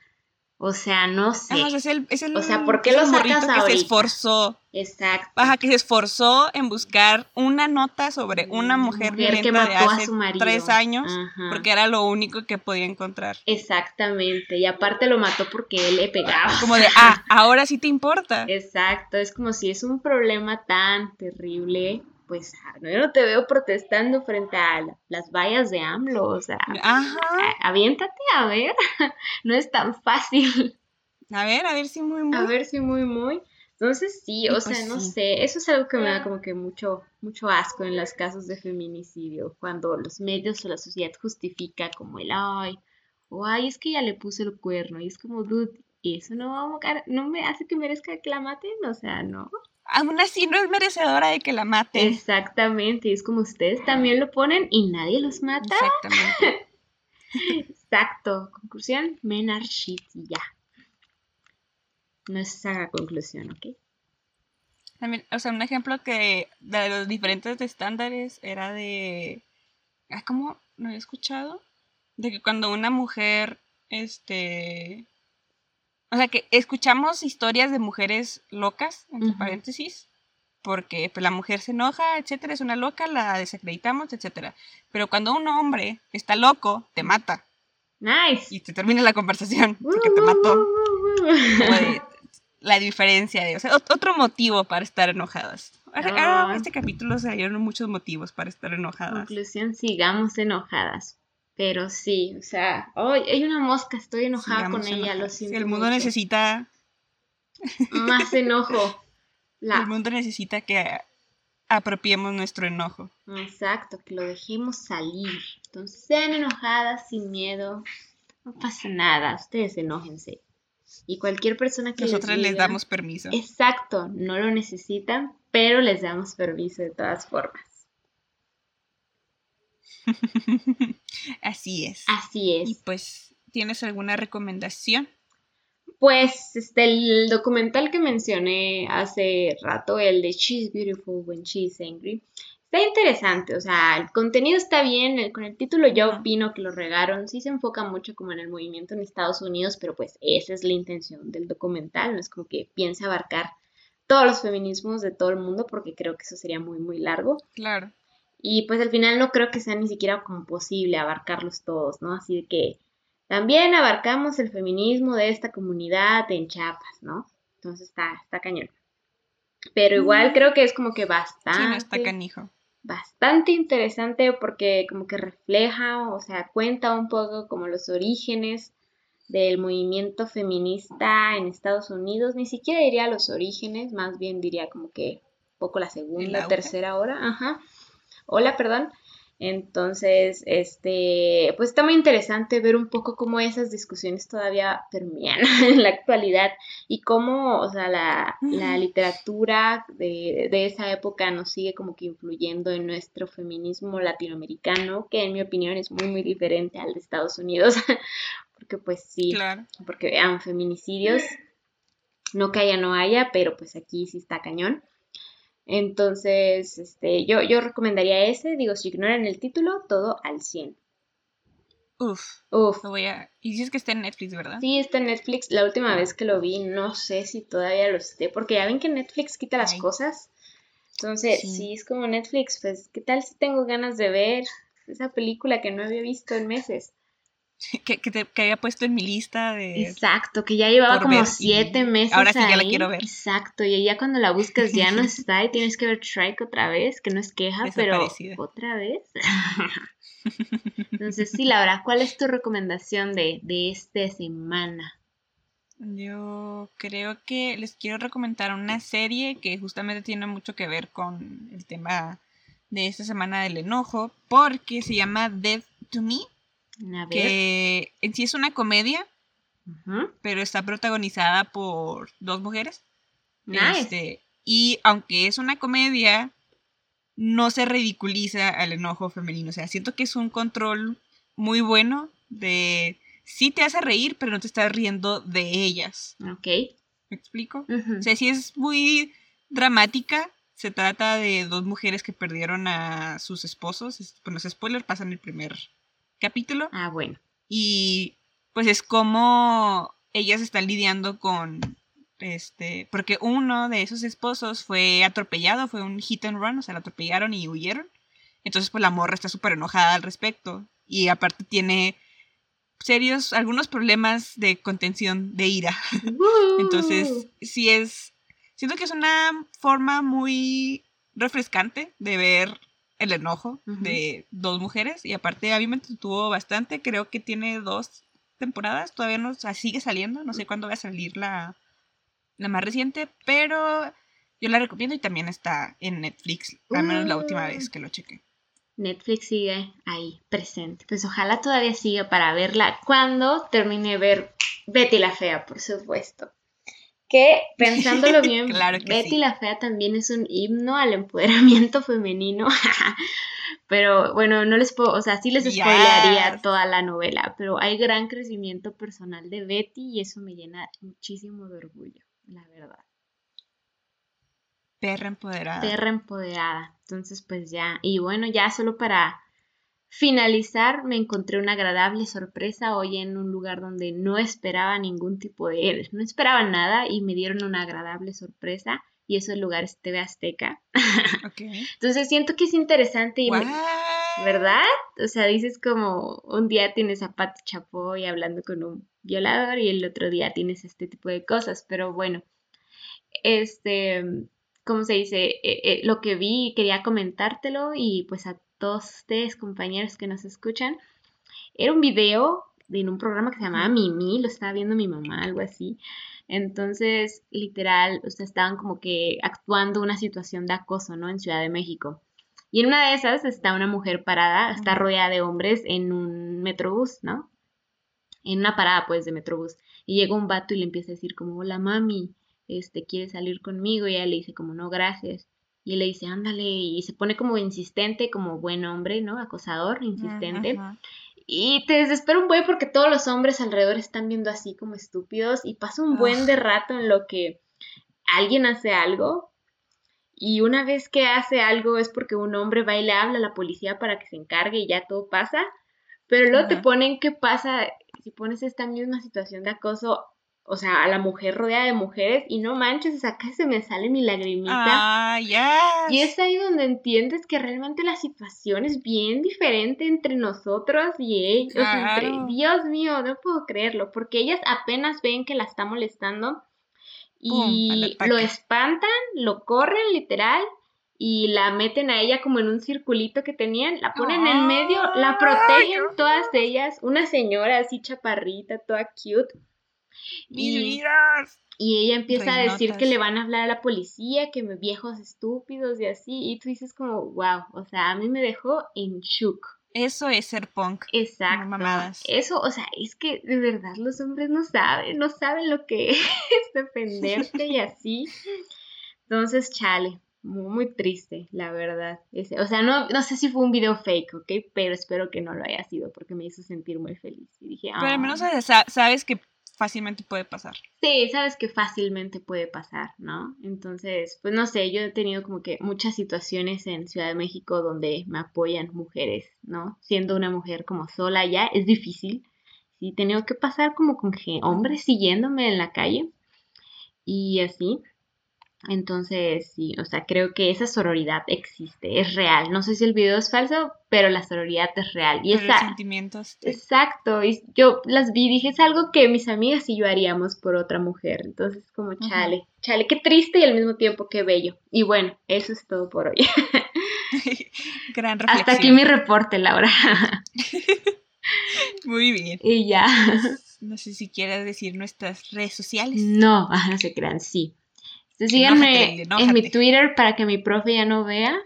O sea, no sé. Sea, es el, es el- O sea, ¿por qué lo sacas que se esforzó, Exacto. ajá, que se esforzó en buscar una nota sobre una mujer, Mujer que violenta de mató a hace su marido. tres años, Ajá. porque era lo único que podía encontrar. Exactamente. Y aparte lo mató porque él le pegaba. Como de, ah, ahora sí te importa. Exacto. Es como si es un problema tan terrible. Pues ah, no, yo no te veo protestando frente a la- las vallas de AMLO. O sea, Ajá. a- aviéntate a ver. No es tan fácil. A ver, a ver si muy, muy. A ver si muy, muy. Entonces sí, o pues sea, no sí. sé, eso es algo que me da como que mucho, mucho asco en los casos de feminicidio, cuando los medios o la sociedad justifica como el ay, o ay, es que ya le puso el cuerno, y es como, dude, eso no, va a no me hace que merezca que la maten, o sea, no. Aún así no es merecedora de que la maten. Exactamente, y es como ustedes también lo ponen y nadie los mata. Exactamente. Exacto, conclusión, men are shit ya. No es esa conclusión, ¿ok? También, o sea, un ejemplo que de los diferentes estándares era de. ah, ¿Cómo? ¿No había escuchado? De que cuando una mujer, este. O sea, que escuchamos historias de mujeres locas, entre paréntesis, porque pues, la mujer se enoja, etcétera, es una loca, la desacreditamos, etcétera. Pero cuando un hombre está loco, te mata Nice. y te termina la conversación porque te mató. La diferencia de, o sea, ot- otro motivo para estar enojadas. Ahora, Ah. este capítulo salieron muchos motivos para estar enojadas. Conclusión, sigamos enojadas. Pero sí, o sea, ¡ay! hay una mosca, estoy enojada Sigamos con ella, lo siento. El mundo mucho. necesita, más enojo. el mundo necesita que apropiemos nuestro enojo. Exacto, que lo dejemos salir. Entonces, sean enojadas sin miedo. No pasa nada, ustedes enójense. Y cualquier persona que Nosotras les diga- damos permiso. Exacto, no lo necesitan, pero les damos permiso de todas formas. Así es. Así Y es. pues, ¿tienes alguna recomendación? Pues este, el documental que mencioné hace rato, el de She's Beautiful When She's Angry, está interesante, o sea, el contenido está bien, el- con el título yo opino que lo regaron, sí se enfoca mucho como en el movimiento en Estados Unidos, pero pues esa es la intención del documental, no es como que piense abarcar todos los feminismos de todo el mundo, porque creo que eso sería muy, muy largo. Claro. Y pues al final no creo que sea ni siquiera como posible abarcarlos todos, ¿no? Así que también abarcamos el feminismo de esta comunidad en Chiapas, ¿no? Entonces está, está cañón. Pero igual creo que es como que Sí, no bastante, está canijo. bastante interesante porque como que refleja, o sea, cuenta un poco como los orígenes del movimiento feminista en Estados Unidos. Ni siquiera diría los orígenes, más bien diría como que poco la segunda, tercera hora, ajá. Hola, perdón. Entonces, este, pues está muy interesante ver un poco cómo esas discusiones todavía permean en la actualidad y cómo, o sea, la, la literatura de, de esa época nos sigue como que influyendo en nuestro feminismo latinoamericano, que en mi opinión es muy, muy diferente al de Estados Unidos, porque pues sí, Claro. porque vean feminicidios, no que haya, no haya, pero pues aquí sí está cañón. Entonces, este, yo, yo recomendaría ese, digo, si ignoran el título, todo al 100. Uf. Uf, Lo voy a. Y dices que está en Netflix, ¿verdad? sí está en Netflix, la última vez que lo vi, no sé si todavía lo esté, porque ya ven que Netflix quita las Ay. cosas. Entonces, Sí. si es como Netflix, pues, ¿qué tal si tengo ganas de ver esa película que no había visto en meses? Que, que, te- que había puesto en mi lista de. Exacto, que ya llevaba como ver siete meses ahora sí ya la quiero ver. Exacto, y ya cuando la buscas ya no está y tienes que ver Shrek otra vez, que no es queja, pero otra vez. Entonces, sí, Laura, ¿cuál es tu recomendación de, de esta semana? Yo creo que les quiero recomendar una serie que justamente tiene mucho que ver con el tema de esta semana del enojo, porque se llama Death to Me, que en sí es una comedia, pero está protagonizada por dos mujeres. Este, y aunque es una comedia, no se ridiculiza al enojo femenino. O sea, siento que es un control muy bueno de sí te hace reír, pero no te estás riendo de ellas. Ok. ¿Me explico? O sea, sí es muy dramática. Se trata de dos mujeres que perdieron a sus esposos. Bueno, es spoiler, pasa en el primer capítulo. Ah, bueno. Y pues es como ellas están lidiando con este, porque uno de esos esposos fue atropellado, fue un hit and run, o sea, lo atropellaron y huyeron. Entonces, pues la morra está súper enojada al respecto. Y aparte tiene serios, algunos problemas de contención de ira. Entonces, sí es, siento que es una forma muy refrescante de ver el enojo de dos mujeres y aparte a mí me entretuvo bastante, creo que tiene dos temporadas, todavía no sigue saliendo, no sé cuándo va a salir la, la más reciente, pero yo la recomiendo y también está en Netflix, al menos la última vez que lo chequé. Netflix sigue ahí presente. Pues ojalá todavía siga para verla cuando termine de ver Betty la Fea, por supuesto. Que pensándolo bien, Betty la Fea también es un himno al empoderamiento femenino. pero bueno, no les puedo, o sea, sí les spoilearía toda la novela, pero hay gran crecimiento personal de Betty y eso me llena muchísimo de orgullo, la verdad. Perra empoderada. Perra empoderada. Entonces, pues ya. Y bueno, ya solo para finalizar, me encontré una agradable sorpresa hoy en un lugar donde no esperaba ningún tipo de. No esperaba nada y me dieron una agradable sorpresa. Y eso el lugar es TV Azteca. Entonces siento que es interesante y ¿verdad? O sea, dices como un día tienes a Pat Chapoy hablando con un violador y el otro día tienes este tipo de cosas, pero bueno, este, ¿cómo se dice? Eh, eh, lo que vi quería comentártelo y pues a todos ustedes, compañeros que nos escuchan. Era un video en un programa que se llamaba Mimi, lo estaba viendo mi mamá, algo así. Entonces, literal, o sea, estaban como que actuando una situación de acoso, ¿no? En Ciudad de México. Y en una de esas está una mujer parada, está rodeada de hombres en un metrobús, ¿no? En una parada, pues, de metrobús. Y llega un vato y le empieza a decir como, hola, mami este, quiere salir conmigo y ella le dice como no, gracias. Y le dice, ándale, y se pone como insistente, como buen hombre, ¿no? Acosador, insistente. Y te desespera un buen porque todos los hombres alrededor están viendo así como estúpidos y pasa un buen de rato en lo que alguien hace algo y una vez que hace algo es porque un hombre va y le habla a la policía para que se encargue y ya todo pasa. Pero luego te ponen qué pasa si pones esta misma situación de acoso o sea, a la mujer rodeada de mujeres y no manches, acá se me sale mi lagrimita. Ah, Y es ahí donde entiendes que realmente la situación es bien diferente entre nosotros y ellos. Dios mío, no puedo creerlo, porque ellas apenas ven que la está molestando y lo espantan, lo corren literal y la meten a ella como en un circulito que tenían, la ponen en medio, la protegen todas ellas, una señora así chaparrita, toda cute y, Y ella empieza a decir que le van a hablar a la policía, que me viejos estúpidos y así. Y tú dices como, wow, o sea, a mí me dejó en shock. Eso es ser punk. Exacto. Mamadas. Eso, o sea, es que de verdad los hombres no saben, no saben lo que es defenderte y así. Entonces, chale, muy, muy triste, la verdad. o sea, no, no sé si fue un video fake, ¿ok? Pero espero que no lo haya sido porque me hizo sentir muy feliz. Y dije, Pero al menos sabes que fácilmente puede pasar. Sí, sabes que fácilmente puede pasar, ¿no? Entonces, pues no sé, yo he tenido como que muchas situaciones en Ciudad de México donde me apoyan mujeres, ¿no? Siendo una mujer como sola ya es difícil. Sí, he tenido que pasar como con hombres siguiéndome en la calle y así. Entonces, sí, o sea, creo que esa sororidad existe, es real. No sé si el video es falso, pero la sororidad es real. Y esa, sentimientos. Exacto, y yo las vi, dije, es algo que mis amigas y yo haríamos por otra mujer. Entonces, como chale, chale, qué triste y al mismo tiempo qué bello. Y bueno, eso es todo por hoy. Gran reflexión. Hasta aquí mi reporte, Laura. Muy bien. y ya. No sé si quieras decir nuestras redes sociales. No, no se crean, sí. Entonces, Enójate, síganme en mi Twitter para que mi profe ya no vea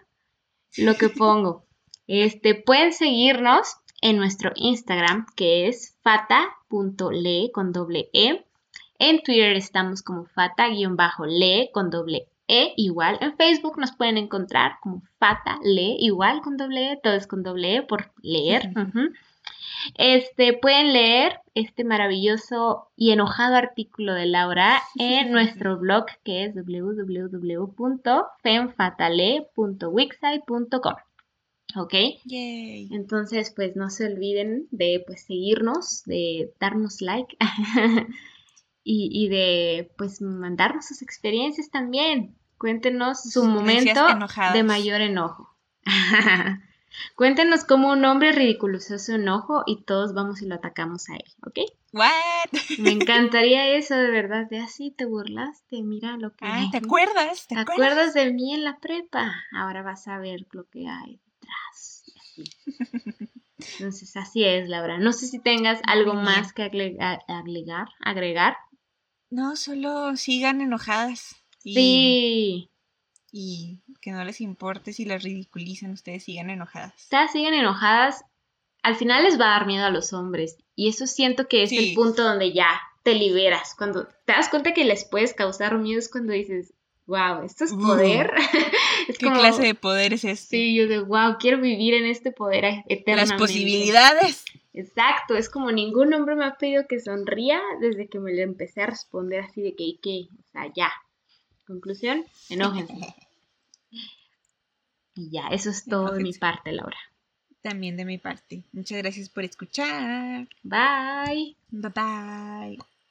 lo que pongo. Este, pueden seguirnos en nuestro Instagram, que es fata.le con doble E. En Twitter estamos como fata-le con doble E igual. En Facebook nos pueden encontrar como fata-le igual con doble E, todo es con doble E por leer. ujú. Este, pueden leer este maravilloso y enojado artículo de Laura en nuestro blog que es www.femfatale.wixsite.com. ¿Ok? Yay. Entonces, pues no se olviden de pues seguirnos, de darnos like y, y de pues mandarnos sus experiencias también. Cuéntenos su momento enojadas. de mayor enojo. Cuéntenos cómo un hombre ridiculizó su enojo y todos vamos y lo atacamos a él, ¿ok? What? Me encantaría eso, de verdad. De así te burlaste, mira lo que Ay, hay. ¿te acuerdas? ¿Te, ¿Te acuerdas? acuerdas de mí en la prepa? Ahora vas a ver lo que hay detrás. Entonces, así es, Laura. No sé si tengas algo más que agregar, agregar, agregar. No, solo sigan enojadas. Y, Sí. Y que no les importe si las ridiculizan, ustedes sigan enojadas. Ustedes siguen enojadas. Al final les va a dar miedo a los hombres. Y eso siento que es Sí. el punto donde ya te liberas. Cuando te das cuenta que les puedes causar miedo es cuando dices, wow, esto es Uh, poder. es ¿Qué como, clase de poder es este? Sí, yo de wow, quiero vivir en este poder eternamente. Las posibilidades. Exacto, es como ningún hombre me ha pedido que sonría desde que me le empecé a responder así de que, ¿y qué? O sea, ya. Conclusión, enójense. y ya, eso es todo de mi parte, Laura. También de mi parte. Muchas gracias por escuchar. Bye. Bye bye.